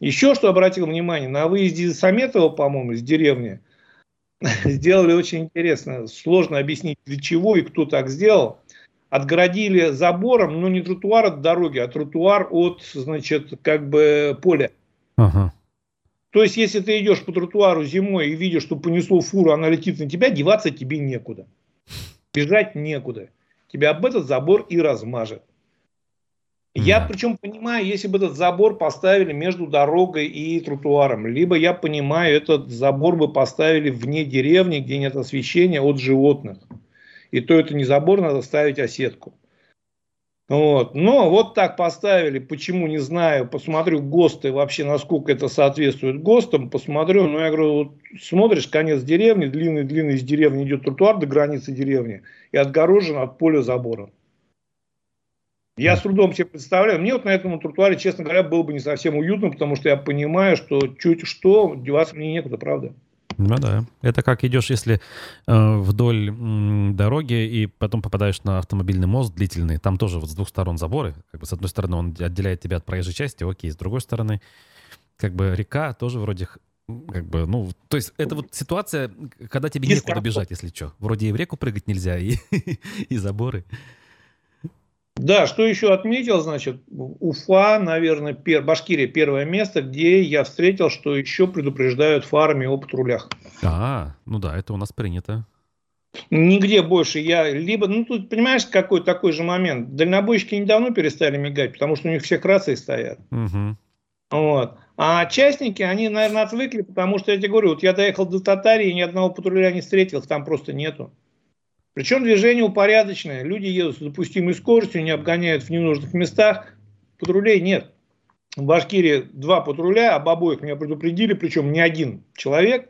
Speaker 2: Еще что обратил внимание, на выезде из Саметова, по-моему, из деревни, сделали очень интересно. Сложно объяснить, для чего и кто так сделал. Отгородили забором, ну не тротуар от дороги, а тротуар от, значит, как бы поля. Ага. То есть, если ты идешь по тротуару зимой и видишь, что понесло фуру, она летит на тебя, деваться тебе некуда. Бежать некуда. Тебя об этот забор и размажет. Я причем понимаю, если бы этот забор поставили между дорогой и тротуаром, либо я понимаю, этот забор бы поставили вне деревни, где нет освещения от животных. И то это не забор, надо ставить, а сетку. Вот. Но вот так поставили, почему не знаю, посмотрю ГОСТы вообще, насколько это соответствует ГОСТам, посмотрю, ну я говорю, вот смотришь, конец деревни, длинный-длинный из деревни идет тротуар до границы деревни и отгорожен от поля забора. Я с трудом себе представляю, мне вот на этом тротуаре, честно говоря, было бы не совсем уютно, потому что я понимаю, что чуть что, деваться мне некуда, правда.
Speaker 1: Ну да. Это как идешь, если э, вдоль м, дороги и потом попадаешь на автомобильный мост длительный. Там тоже вот с двух сторон заборы. Как бы с одной стороны он отделяет тебя от проезжей части, окей. С другой стороны, как бы река тоже вроде как бы, ну, то есть это вот ситуация, когда тебе некуда бежать, если что. Вроде и в реку прыгать нельзя, и, и заборы.
Speaker 2: Да, что еще отметил, значит, Уфа, наверное, пер, Башкирия первое место, где я встретил, что еще предупреждают фарами о патрулях.
Speaker 1: А, ну да, это у нас принято.
Speaker 2: Нигде больше я либо, ну тут понимаешь, какой такой же момент. Дальнобойщики недавно перестали мигать, потому что у них все рации стоят. Угу. Вот. А частники, они, наверное, отвыкли, потому что я тебе говорю, вот я доехал до Татарии, ни одного патруля не встретил, там просто нету. Причем движение упорядоченное. Люди едут с допустимой скоростью, не обгоняют в ненужных местах. Патрулей нет. В Башкирии два патруля, об обоих меня предупредили, причем не один человек.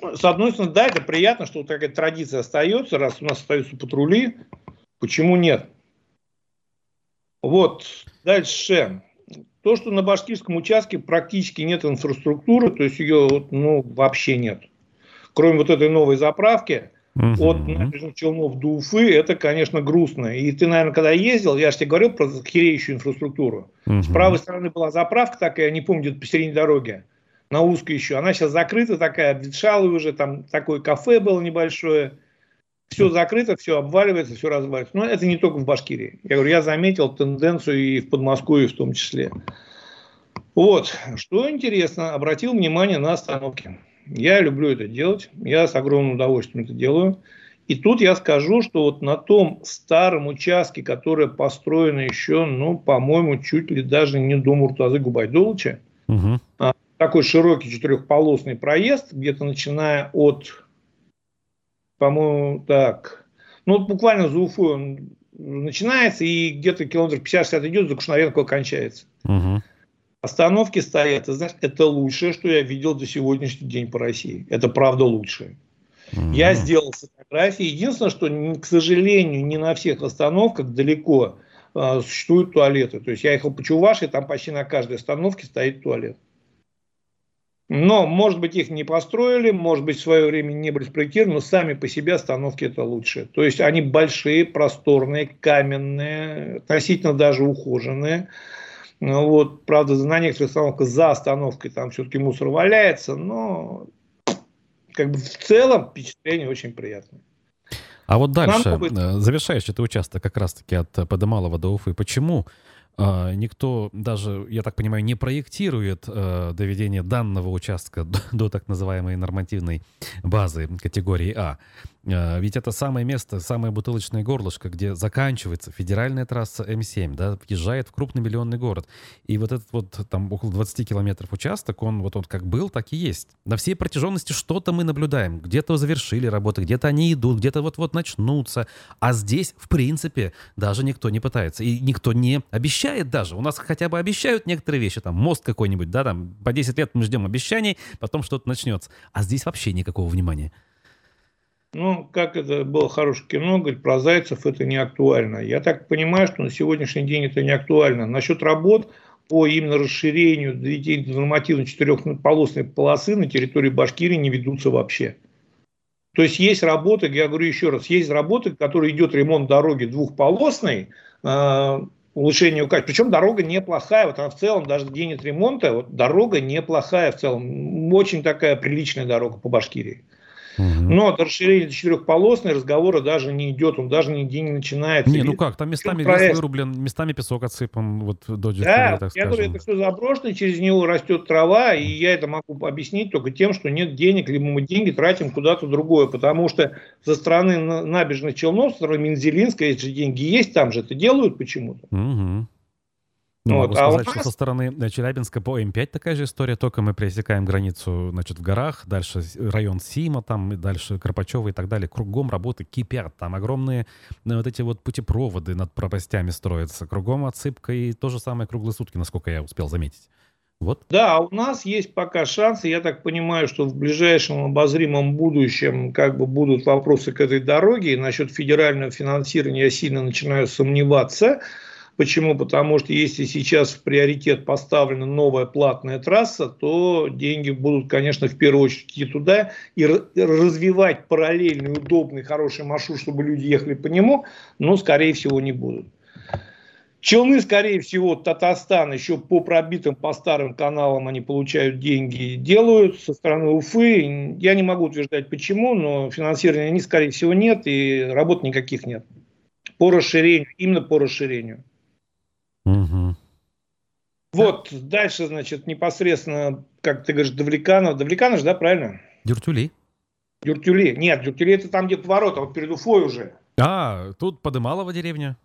Speaker 2: Ну, с одной стороны, да, это приятно, что вот такая традиция остается, раз у нас остаются патрули, почему нет? Вот, дальше. То, что на башкирском участке практически нет инфраструктуры, то есть ее ну, вообще нет. Кроме вот этой новой заправки, Угу. От набережных Челнов до Уфы, это, конечно, грустно. И ты, наверное, когда ездил, я же тебе говорил про хереющую инфраструктуру. Угу. С правой стороны была заправка такая, не помню, где-то посередине дороги, на узкой еще. Она сейчас закрыта такая, обветшалая уже, там такое кафе было небольшое. Все закрыто, все обваливается, все разваливается. Но это не только в Башкирии. Я говорю, я заметил тенденцию и в Подмосковье в том числе. Вот, что интересно, обратил внимание на остановки. Я люблю это делать, я с огромным удовольствием это делаю. И тут я скажу, что вот на том старом участке, который построен еще, ну, по-моему, чуть ли даже не до Муртазы Губайдулыча, угу. такой широкий четырехполосный проезд, где-то начиная от, по-моему, так, ну, вот буквально за Уфой он начинается и где-то километров 50-60 идет, за Кушнаренко кончается. Угу. Остановки стоят, ты знаешь, это лучшее, что я видел до сегодняшний день по России. Это правда лучшее. Mm-hmm. Я сделал фотографии. Единственное, что, к сожалению, не на всех остановках далеко э, существуют туалеты. То есть я ехал по Чувашии, там почти на каждой остановке стоит туалет. Но, может быть, их не построили, может быть, в свое время не были спроектированы, но сами по себе остановки это лучше. То есть они большие, просторные, каменные, относительно даже ухоженные. Ну, вот, правда, на некоторых остановках за остановкой там все-таки мусор валяется, но как бы в целом впечатление очень приятное.
Speaker 1: А вот дальше. Э, завершающий это участок как раз-таки от Подымалова до Уфы, почему э, никто даже, я так понимаю, не проектирует э, доведение данного участка до, до так называемой нормативной базы категории А? А, ведь это самое место, самое бутылочное горлышко, где заканчивается федеральная трасса М7, да, въезжает в крупный миллионный город. И вот этот вот там около 20 километров участок, он вот он как был, так и есть. На всей протяженности что-то мы наблюдаем. Где-то завершили работы, где-то они идут, где-то вот-вот начнутся. А здесь, в принципе, даже никто не пытается. И никто не обещает даже. У нас хотя бы обещают некоторые вещи, там мост какой-нибудь, да, там по 10 лет мы ждем обещаний, потом что-то начнется. А здесь вообще никакого внимания.
Speaker 2: Ну, как это было хорошее кино, говорит, про зайцев это не актуально. Я так понимаю, что на сегодняшний день это не актуально. Насчет работ по именно расширению доведения нормативно четырехполосной полосы на территории Башкирии не ведутся вообще. То есть есть работы, я говорю еще раз, есть работы, которые идет ремонт дороги двухполосной, э, улучшение качества. Причем дорога неплохая, вот она в целом, даже где нет ремонта, вот дорога неплохая в целом. Очень такая приличная дорога по Башкирии. Но от расширения до четырехполосной разговора даже не идет, он даже нигде не начинается.
Speaker 1: Не, ну как, там местами лес вырублен, местами песок отсыпан, вот до Да,
Speaker 2: так я говорю, это все заброшено, через него растет трава, и я это могу объяснить только тем, что нет денег, либо мы деньги тратим куда-то другое, потому что со стороны набережных Челнов, со стороны Минзелинска, если деньги есть, там же это делают почему-то. Угу.
Speaker 1: Ну, вот, могу а сказать, нас... что со стороны э, Челябинска по М5 такая же история, только мы пересекаем границу, значит, в горах, дальше район Сима, там, и дальше Карпачева и так далее. Кругом работы кипят, там огромные э, вот эти вот путепроводы над пропастями строятся, кругом отсыпка и то же самое круглые сутки, насколько я успел заметить.
Speaker 2: Вот. Да, у нас есть пока шансы. Я так понимаю, что в ближайшем обозримом будущем как бы будут вопросы к этой дороге. И насчет федерального финансирования я сильно начинаю сомневаться. Почему? Потому что если сейчас в приоритет поставлена новая платная трасса, то деньги будут, конечно, в первую очередь идти туда и развивать параллельный, удобный, хороший маршрут, чтобы люди ехали по нему, но, скорее всего, не будут. Челны, скорее всего, Татарстан еще по пробитым, по старым каналам они получают деньги, делают со стороны Уфы. Я не могу утверждать почему, но финансирования они, скорее всего, нет и работ никаких нет. По расширению, именно по расширению. Вот, дальше, значит, непосредственно, как ты говоришь, Давлеканов. Давлеканов же, да, правильно?
Speaker 1: Дюртюли.
Speaker 2: Дюртюли. Нет, Дюртюли это там, где поворот, а вот перед Уфой уже.
Speaker 1: А, тут Подымалова деревня.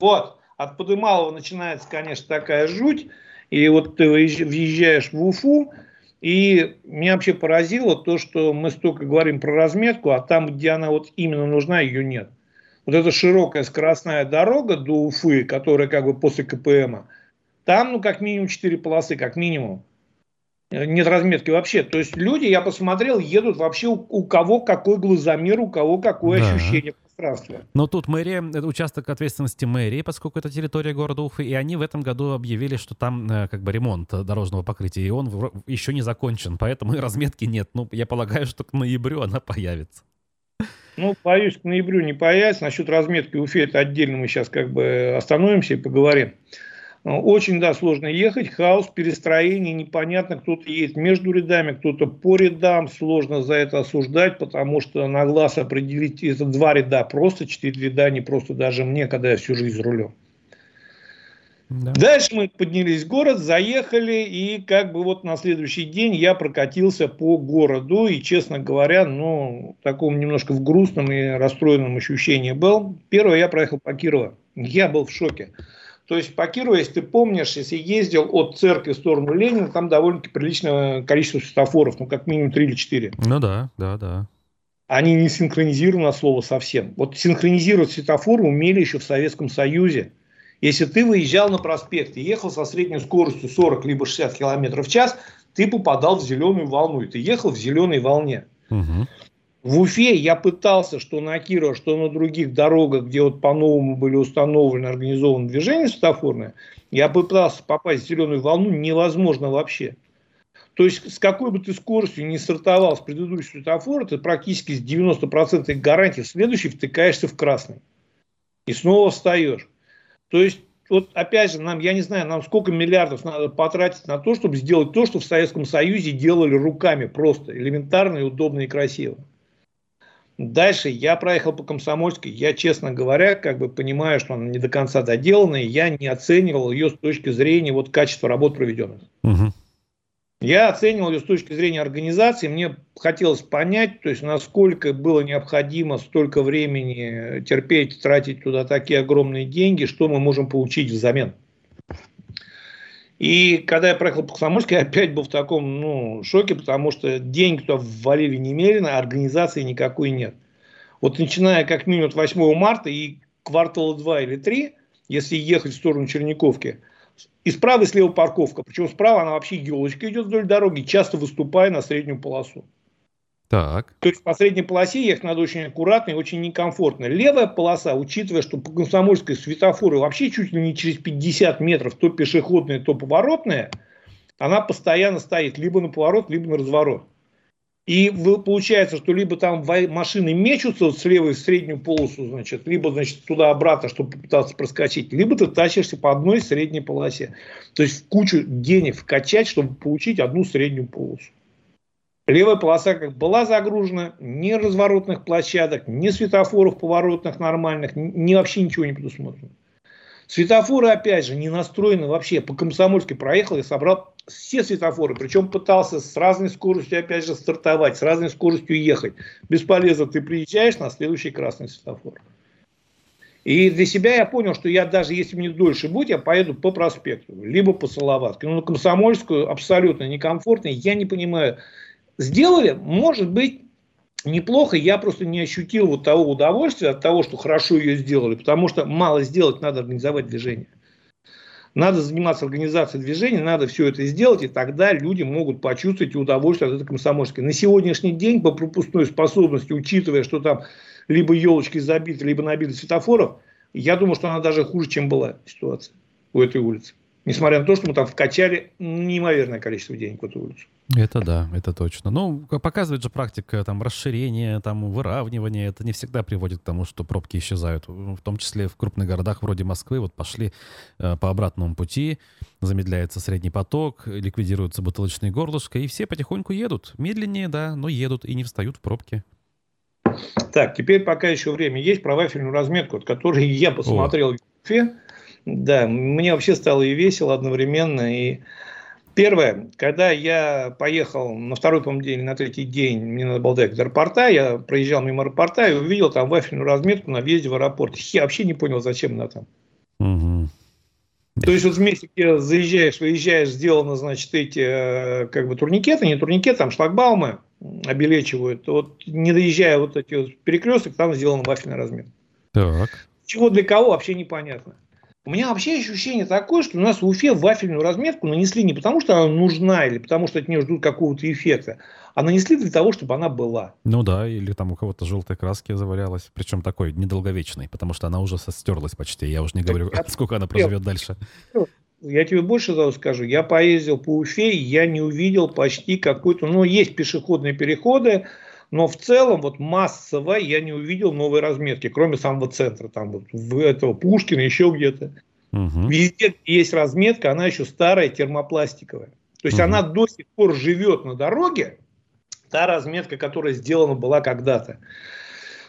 Speaker 2: Вот, от Подымалова начинается, конечно, такая жуть. И вот ты въезжаешь в Уфу, и меня вообще поразило то, что мы столько говорим про разметку, а там, где она вот именно нужна, ее нет вот эта широкая скоростная дорога до Уфы, которая как бы после КПМа, там ну как минимум 4 полосы, как минимум. Нет разметки вообще. То есть люди, я посмотрел, едут вообще у, у кого какой глазомер, у кого какое да. ощущение пространства.
Speaker 1: Но тут мэрия, это участок ответственности мэрии, поскольку это территория города Уфы, и они в этом году объявили, что там э, как бы ремонт дорожного покрытия, и он еще не закончен, поэтому и разметки нет. Ну, я полагаю, что к ноябрю она появится.
Speaker 2: Ну, боюсь, к ноябрю не появится. Насчет разметки Уфе это отдельно мы сейчас как бы остановимся и поговорим. Очень, да, сложно ехать, хаос, перестроение, непонятно, кто-то едет между рядами, кто-то по рядам, сложно за это осуждать, потому что на глаз определить, это два ряда, просто четыре ряда, не просто даже мне, когда я всю жизнь за рулем. Да. Дальше мы поднялись в город, заехали, и как бы вот на следующий день я прокатился по городу, и, честно говоря, ну, в таком немножко в грустном и расстроенном ощущении был. Первое, я проехал по Кирово. Я был в шоке. То есть по Кирову, если ты помнишь, если ездил от церкви в сторону Ленина, там довольно-таки приличное количество светофоров, ну как минимум 3 или 4.
Speaker 1: Ну да, да, да.
Speaker 2: Они не синхронизированы от слова совсем. Вот синхронизировать светофоры умели еще в Советском Союзе. Если ты выезжал на проспект и ехал со средней скоростью 40 либо 60 км в час, ты попадал в зеленую волну, и ты ехал в зеленой волне. Угу. В Уфе я пытался, что на Кирова, что на других дорогах, где вот по-новому были установлены, организованы движения светофорные, я пытался попасть в зеленую волну невозможно вообще. То есть, с какой бы ты скоростью не стартовал с предыдущего светофора, ты практически с 90% гарантии в следующий втыкаешься в красный. И снова встаешь. То есть, вот опять же, нам, я не знаю, нам сколько миллиардов надо потратить на то, чтобы сделать то, что в Советском Союзе делали руками просто, элементарно и удобно и красиво. Дальше я проехал по Комсомольской. Я, честно говоря, как бы понимаю, что она не до конца доделана, и я не оценивал ее с точки зрения вот, качества работ проведенных. Угу. Я оценивал ее с точки зрения организации. Мне хотелось понять, то есть, насколько было необходимо столько времени терпеть, тратить туда такие огромные деньги, что мы можем получить взамен. И когда я проехал по Комсомольской, я опять был в таком ну, шоке, потому что деньги туда ввалили немерено, а организации никакой нет. Вот начиная как минимум от 8 марта и квартала 2 или 3, если ехать в сторону Черниковки, и справа и слева парковка. Причем справа она вообще елочка идет вдоль дороги, часто выступая на среднюю полосу. Так. То есть по средней полосе ехать надо очень аккуратно и очень некомфортно. Левая полоса, учитывая, что по Комсомольской светофоры вообще чуть ли не через 50 метров, то пешеходная, то поворотная, она постоянно стоит либо на поворот, либо на разворот. И получается, что либо там машины мечутся вот с левой в среднюю полосу, значит, либо значит, туда-обратно, чтобы попытаться проскочить, либо ты тащишься по одной средней полосе. То есть в кучу денег вкачать, чтобы получить одну среднюю полосу. Левая полоса как была загружена, ни разворотных площадок, ни светофоров поворотных нормальных, ни вообще ничего не предусмотрено. Светофоры, опять же, не настроены вообще. По Комсомольской проехал и собрал все светофоры. Причем пытался с разной скоростью, опять же, стартовать, с разной скоростью ехать. Бесполезно, ты приезжаешь на следующий красный светофор. И для себя я понял, что я даже если мне дольше будет, я поеду по проспекту, либо по Салаватке. Но на Комсомольскую абсолютно некомфортно. Я не понимаю, Сделали, может быть, неплохо. Я просто не ощутил вот того удовольствия от того, что хорошо ее сделали, потому что мало сделать, надо организовать движение. Надо заниматься организацией движения, надо все это сделать, и тогда люди могут почувствовать удовольствие от этой комсомольской. На сегодняшний день по пропускной способности, учитывая, что там либо елочки забиты, либо набиты светофоров, я думаю, что она даже хуже, чем была ситуация у этой улицы. Несмотря на то, что мы там вкачали неимоверное количество денег в эту улицу.
Speaker 1: Это да, это точно. Ну, показывает же практика там расширения, там выравнивания. Это не всегда приводит к тому, что пробки исчезают. В том числе в крупных городах вроде Москвы вот пошли э, по обратному пути, замедляется средний поток, ликвидируется бутылочные горлышко, и все потихоньку едут. Медленнее, да, но едут и не встают в пробки.
Speaker 2: Так, теперь пока еще время есть про вафельную разметку, от которой я посмотрел О. в Уфе. Да, мне вообще стало и весело одновременно, и Первое, когда я поехал на второй, по день, на третий день, мне надо было доехать до аэропорта, я проезжал мимо аэропорта и увидел там вафельную разметку на въезде в аэропорт. Я вообще не понял, зачем она там. Угу. То есть вот вместе, где заезжаешь, выезжаешь, сделано, значит, эти э, как бы турникеты, не турникеты, там шлагбаумы обелечивают. Вот не доезжая вот эти вот перекресток, там сделана вафельная разметка. Так. Чего для кого, вообще непонятно. У меня вообще ощущение такое, что у нас в Уфе вафельную разметку нанесли не потому, что она нужна или потому, что от нее ждут какого-то эффекта, а нанесли для того, чтобы она была.
Speaker 1: Ну да, или там у кого-то желтой краски завалялась, причем такой недолговечной, потому что она уже состерлась почти. Я уже не говорю, так, сколько она проживет дальше.
Speaker 2: Я тебе больше того скажу. Я поездил по Уфе, я не увидел почти какой-то... Ну, есть пешеходные переходы, но в целом вот массово я не увидел новой разметки, кроме самого центра, там вот в этого Пушкина, еще где-то. Угу. Везде есть разметка, она еще старая, термопластиковая. То есть угу. она до сих пор живет на дороге, та разметка, которая сделана была когда-то.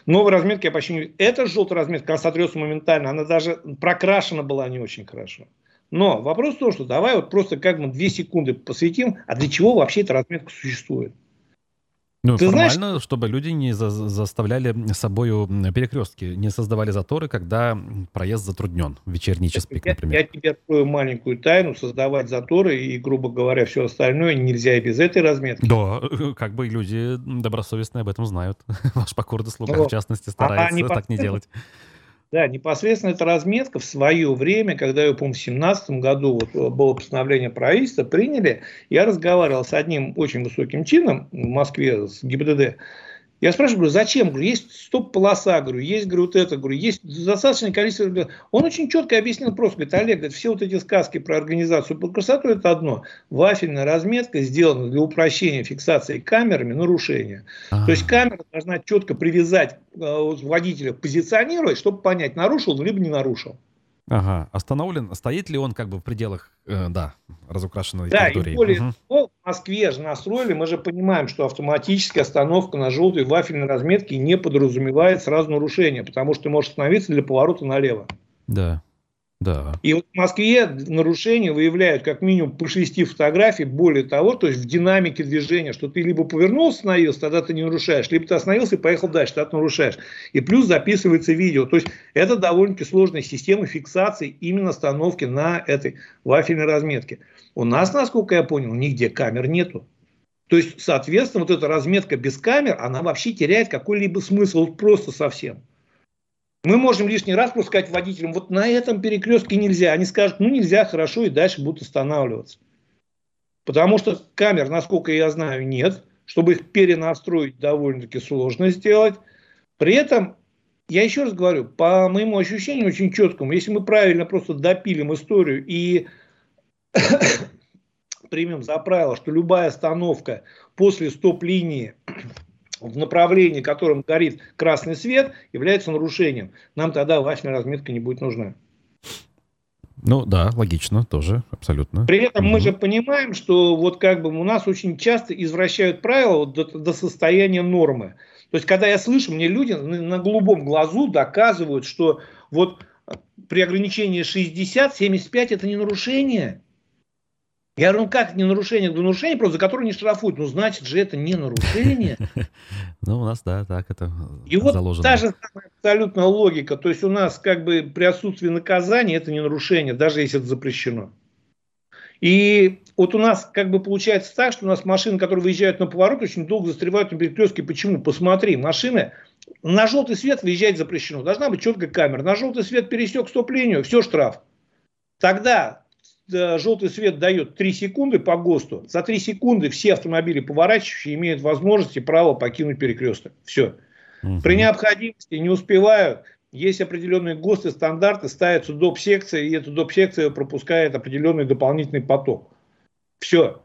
Speaker 2: Новая разметка я почти не... Эта желтая разметка, она сотрется моментально, она даже прокрашена была не очень хорошо. Но вопрос в том, что давай вот просто как мы две секунды посвятим, а для чего вообще эта разметка существует?
Speaker 1: Ну, Ты формально, знаешь, чтобы люди не за заставляли собою перекрестки, не создавали заторы, когда проезд затруднен вечерний час пик, например.
Speaker 2: Я, я тебе открою маленькую тайну, создавать заторы и, грубо говоря, все остальное нельзя и без этой разметки.
Speaker 1: Да, как бы люди добросовестные об этом знают. Ваш покорный слуга, Но, в частности, старается а так не делать.
Speaker 2: Да, непосредственно эта разметка в свое время, когда, я помню, в 2017 году вот э, было постановление правительства, приняли, я разговаривал с одним очень высоким чином в Москве, с ГИБДД, я спрашиваю, говорю, зачем? Говорю, есть стоп-полоса, говорю, есть, говорю, вот это, говорю, есть достаточное количество... Он очень четко объяснил просто, говорит, Олег, говорит, все вот эти сказки про организацию по красоту это одно. Вафельная разметка сделана для упрощения фиксации камерами нарушения. А-а-а. То есть камера должна четко привязать э, водителя, позиционировать, чтобы понять, нарушил он либо не нарушил.
Speaker 1: Ага, остановлен. Стоит ли он как бы в пределах, э, да, разукрашенной
Speaker 2: да,
Speaker 1: территории?
Speaker 2: Да, и более угу. того, в Москве же настроили, мы же понимаем, что автоматическая остановка на желтой вафельной разметке не подразумевает сразу нарушение, потому что ты можешь остановиться для поворота налево.
Speaker 1: Да. Да.
Speaker 2: И вот в Москве нарушения выявляют как минимум по шести фотографий. Более того, то есть в динамике движения, что ты либо повернулся, остановился, тогда ты не нарушаешь, либо ты остановился и поехал дальше, тогда ты нарушаешь. И плюс записывается видео. То есть это довольно-таки сложная система фиксации именно остановки на этой вафельной разметке. У нас, насколько я понял, нигде камер нету. То есть, соответственно, вот эта разметка без камер, она вообще теряет какой-либо смысл просто совсем. Мы можем лишний раз просто сказать водителям, вот на этом перекрестке нельзя. Они скажут, ну нельзя, хорошо, и дальше будут останавливаться. Потому что камер, насколько я знаю, нет. Чтобы их перенастроить, довольно-таки сложно сделать. При этом, я еще раз говорю, по моему ощущению очень четкому, если мы правильно просто допилим историю и примем за правило, что любая остановка после стоп-линии в направлении, которым горит красный свет, является нарушением. Нам тогда вафельная разметка не будет нужна.
Speaker 1: Ну да, логично, тоже, абсолютно.
Speaker 2: При этом угу. мы же понимаем, что вот как бы у нас очень часто извращают правила вот до, до состояния нормы. То есть, когда я слышу, мне люди на, голубом глазу доказывают, что вот при ограничении 60, 75 это не нарушение. Я говорю, ну как не нарушение? Ну, нарушение просто, за которое не штрафуют. Ну, значит же это не нарушение.
Speaker 1: Ну, у нас, да, так это
Speaker 2: И вот та же самая абсолютная логика. То есть у нас как бы при отсутствии наказания это не нарушение, даже если это запрещено. И вот у нас как бы получается так, что у нас машины, которые выезжают на поворот, очень долго застревают на перекрестке. Почему? Посмотри, машины на желтый свет выезжать запрещено. Должна быть четкая камера. На желтый свет пересек стоп-линию, все штраф. Тогда желтый свет дает 3 секунды по ГОСТу. За 3 секунды все автомобили поворачивающие имеют возможность и право покинуть перекресток. Все. Угу. При необходимости не успевают. Есть определенные ГОСТы, стандарты, ставится доп-секция, и эта доп-секция пропускает определенный дополнительный поток. Все.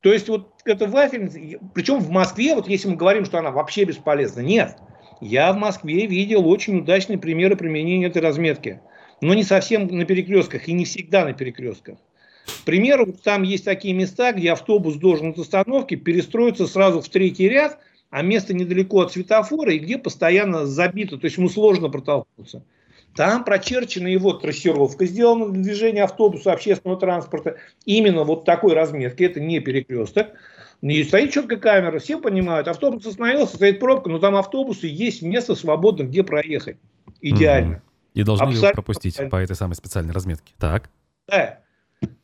Speaker 2: То есть вот это вафельница, причем в Москве, вот если мы говорим, что она вообще бесполезна, нет. Я в Москве видел очень удачные примеры применения этой разметки но не совсем на перекрестках и не всегда на перекрестках. К примеру, там есть такие места, где автобус должен от остановки перестроиться сразу в третий ряд, а место недалеко от светофора и где постоянно забито, то есть ему сложно протолкнуться. Там прочерчена его трассировка, сделана для движения автобуса, общественного транспорта. Именно вот такой разметки, это не перекресток. И стоит четко камера, все понимают, автобус остановился, стоит пробка, но там автобусы, есть место свободно, где проехать. Идеально.
Speaker 1: И должны Абсолютно. его пропустить по этой самой специальной разметке. Так.
Speaker 2: Да.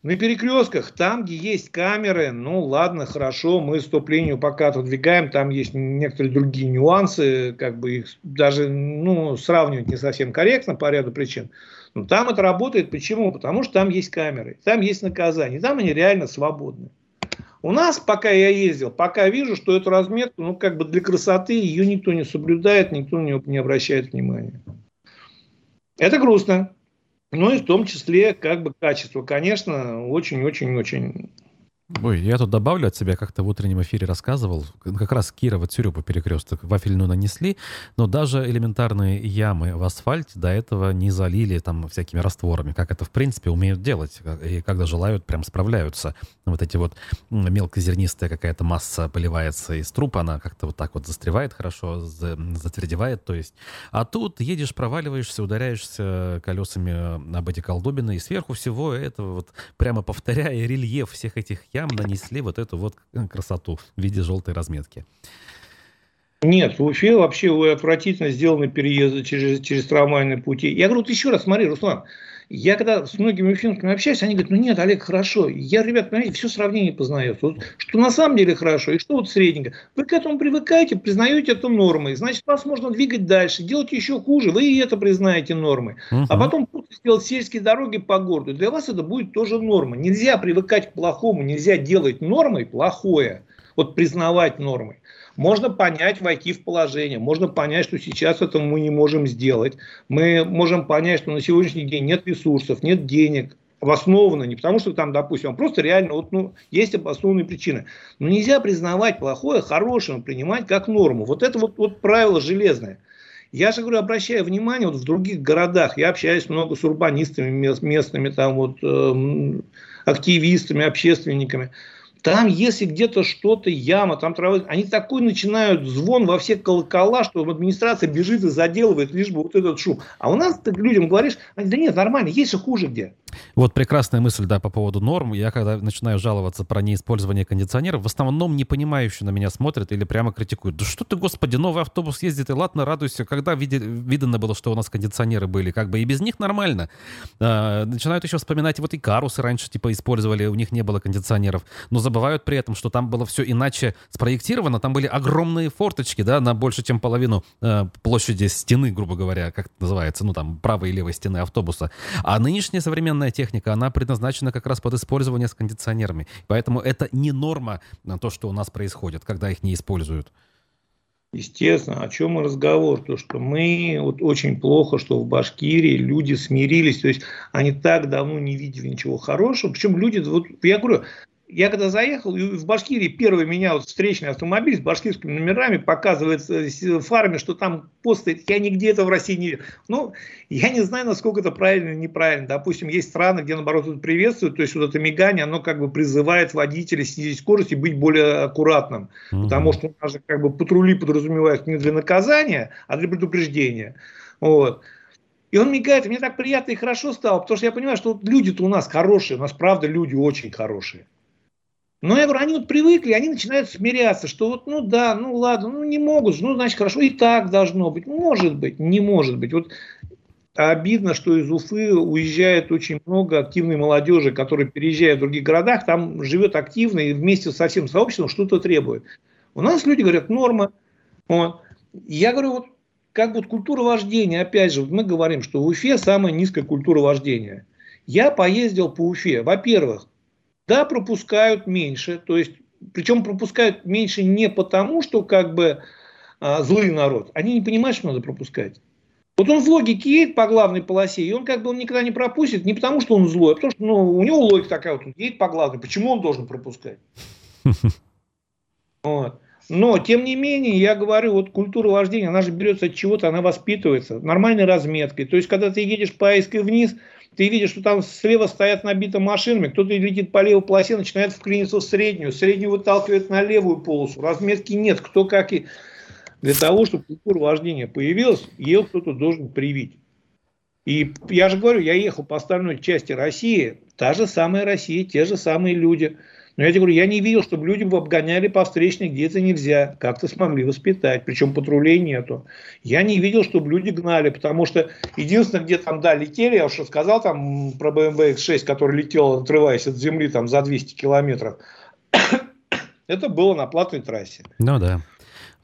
Speaker 2: На перекрестках, там, где есть камеры, ну ладно, хорошо, мы стоп-линию пока отодвигаем, там есть некоторые другие нюансы, как бы их даже ну, сравнивать не совсем корректно по ряду причин. Но там это работает. Почему? Потому что там есть камеры, там есть наказание, там они реально свободны. У нас, пока я ездил, пока вижу, что эту разметку, ну, как бы для красоты, ее никто не соблюдает, никто на нее не обращает внимания. Это грустно. Ну и в том числе как бы качество, конечно, очень-очень-очень
Speaker 1: Ой, я тут добавлю от себя, как-то в утреннем эфире рассказывал, как раз Кирова Цюрюпа перекресток вафельную нанесли, но даже элементарные ямы в асфальте до этого не залили там всякими растворами, как это в принципе умеют делать, и когда желают, прям справляются. Вот эти вот мелкозернистая какая-то масса поливается из трупа, она как-то вот так вот застревает хорошо, затвердевает, то есть. А тут едешь, проваливаешься, ударяешься колесами об эти колдобины, и сверху всего этого вот прямо повторяя рельеф всех этих ям нанесли вот эту вот красоту в виде желтой разметки.
Speaker 2: Нет, в Уфе вообще отвратительно сделаны переезды через, через трамвайные пути. Я говорю, вот еще раз, смотри, Руслан, я когда с многими уфимскими общаюсь, они говорят, ну нет, Олег, хорошо. Я, ребят, понимаете, все сравнение познается. Вот, что на самом деле хорошо и что вот средненько. Вы к этому привыкаете, признаете это нормой. Значит, вас можно двигать дальше, делать еще хуже. Вы и это признаете нормой. Угу. А потом сделать сельские дороги по городу. Для вас это будет тоже норма. Нельзя привыкать к плохому, нельзя делать нормой плохое. Вот признавать нормой. Можно понять, войти в положение, можно понять, что сейчас это мы не можем сделать. Мы можем понять, что на сегодняшний день нет ресурсов, нет денег, обоснованно, не потому что там, допустим, просто реально вот, ну, есть обоснованные причины. Но нельзя признавать плохое хорошим, принимать как норму. Вот это вот, вот правило железное. Я же говорю, обращаю внимание, вот в других городах, я общаюсь много с урбанистами местными, там вот, э, активистами, общественниками. Там, если где-то что-то, яма, там трава, они такой начинают звон во все колокола, что администрация бежит и заделывает лишь бы вот этот шум. А у нас ты людям говоришь, они, да нет, нормально, есть же хуже где.
Speaker 1: Вот прекрасная мысль, да, по поводу норм. Я когда начинаю жаловаться про неиспользование кондиционеров, в основном не понимающие на меня смотрят или прямо критикуют. Да что ты, господи, новый автобус ездит, и ладно, радуйся. Когда види, видно было, что у нас кондиционеры были, как бы и без них нормально. А, начинают еще вспоминать, вот и карусы раньше типа использовали, у них не было кондиционеров. Но забывают при этом, что там было все иначе спроектировано, там были огромные форточки, да, на больше, чем половину э, площади стены, грубо говоря, как это называется, ну там правой и левой стены автобуса. А нынешняя современная техника, она предназначена как раз под использование с кондиционерами. Поэтому это не норма на то, что у нас происходит, когда их не используют.
Speaker 2: Естественно, о чем и разговор? То, что мы вот очень плохо, что в Башкирии люди смирились, то есть они так давно не видели ничего хорошего. Причем люди, вот я говорю, я когда заехал, в Башкирии первый меня вот встречный автомобиль с башкирскими номерами показывает фарме, что там пост стоит. Я нигде это в России не видел. Ну, я не знаю, насколько это правильно или неправильно. Допустим, есть страны, где, наоборот, это приветствуют. То есть, вот это мигание, оно как бы призывает водителя снизить скорость и быть более аккуратным. Угу. Потому что у нас же как бы патрули подразумевают не для наказания, а для предупреждения. Вот. И он мигает, и мне так приятно и хорошо стало, потому что я понимаю, что люди-то у нас хорошие, у нас правда люди очень хорошие. Но я говорю, они вот привыкли, они начинают смиряться, что вот, ну да, ну ладно, ну не могут, ну значит хорошо, и так должно быть. Может быть, не может быть. Вот обидно, что из Уфы уезжает очень много активной молодежи, которая переезжает в других городах, там живет активно и вместе со всем сообществом что-то требует. У нас люди говорят, норма. Вот. Я говорю, вот как вот культура вождения, опять же, мы говорим, что в Уфе самая низкая культура вождения. Я поездил по Уфе. Во-первых, да, пропускают меньше, то есть, причем пропускают меньше не потому, что как бы а, злый народ, они не понимают, что надо пропускать. Вот он в логике едет по главной полосе, и он как бы он никогда не пропустит, не потому что он злой, а потому что ну, у него логика такая, вот он едет по главной, почему он должен пропускать? Вот. Но, тем не менее, я говорю, вот культура вождения, она же берется от чего-то, она воспитывается нормальной разметкой. То есть, когда ты едешь по Айской вниз, ты видишь, что там слева стоят набиты машинами, кто-то летит по левой полосе, начинает вклиниться в среднюю, среднюю выталкивает на левую полосу, разметки нет, кто как и... Для того, чтобы культура вождения появилась, ее кто-то должен привить. И я же говорю, я ехал по остальной части России, та же самая Россия, те же самые люди – но я тебе говорю, я не видел, чтобы люди обгоняли по встречной, где это нельзя. Как-то смогли воспитать, причем патрулей нету. Я не видел, чтобы люди гнали, потому что единственное, где там, да, летели, я уже сказал там про BMW X6, который летел, отрываясь от земли там за 200 километров, это было на платной трассе.
Speaker 1: Ну да.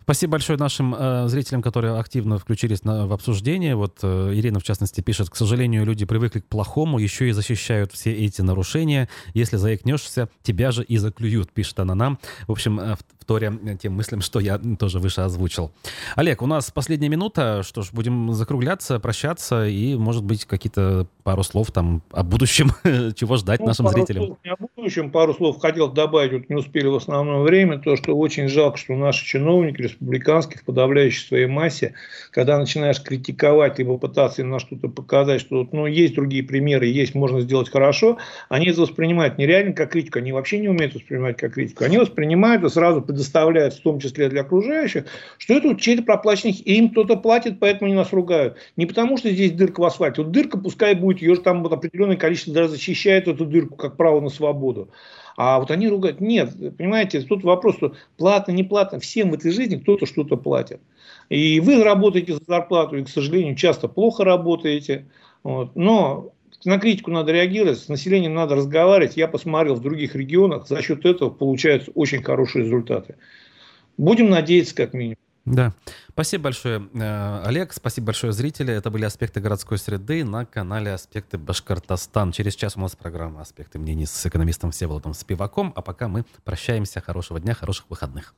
Speaker 1: Спасибо большое нашим э, зрителям, которые активно включились на, в обсуждение. Вот э, Ирина, в частности, пишет, к сожалению, люди привыкли к плохому, еще и защищают все эти нарушения. Если заикнешься, тебя же и заклюют, пишет она нам. В общем, э, вторя тем мыслям, что я тоже выше озвучил. Олег, у нас последняя минута. Что ж, будем закругляться, прощаться и, может быть, какие-то пару слов там о будущем, чего ждать ну, нашим зрителям. Слов
Speaker 2: еще пару слов хотел добавить, вот не успели в основное время, то, что очень жалко, что наши чиновники республиканские в подавляющей своей массе, когда начинаешь критиковать, либо пытаться им на что-то показать, что ну, есть другие примеры, есть, можно сделать хорошо, они это воспринимают нереально как критику, они вообще не умеют воспринимать как критику, они воспринимают и сразу предоставляют, в том числе для окружающих, что это чей-то проплаченный, и им кто-то платит, поэтому они нас ругают. Не потому, что здесь дырка в асфальте, вот дырка пускай будет, ее же там вот определенное количество даже защищает эту дырку, как право на свободу. А вот они ругают. Нет, понимаете, тут вопрос, что платно, не платно. Всем в этой жизни кто-то что-то платит. И вы работаете за зарплату, и, к сожалению, часто плохо работаете. Вот. Но на критику надо реагировать, с населением надо разговаривать. Я посмотрел в других регионах, за счет этого получаются очень хорошие результаты. Будем надеяться, как минимум.
Speaker 1: Да. Спасибо большое, э, Олег. Спасибо большое, зрители. Это были «Аспекты городской среды» на канале «Аспекты Башкортостан». Через час у нас программа «Аспекты мнений» с экономистом Всеволодом Спиваком. А пока мы прощаемся. Хорошего дня, хороших выходных.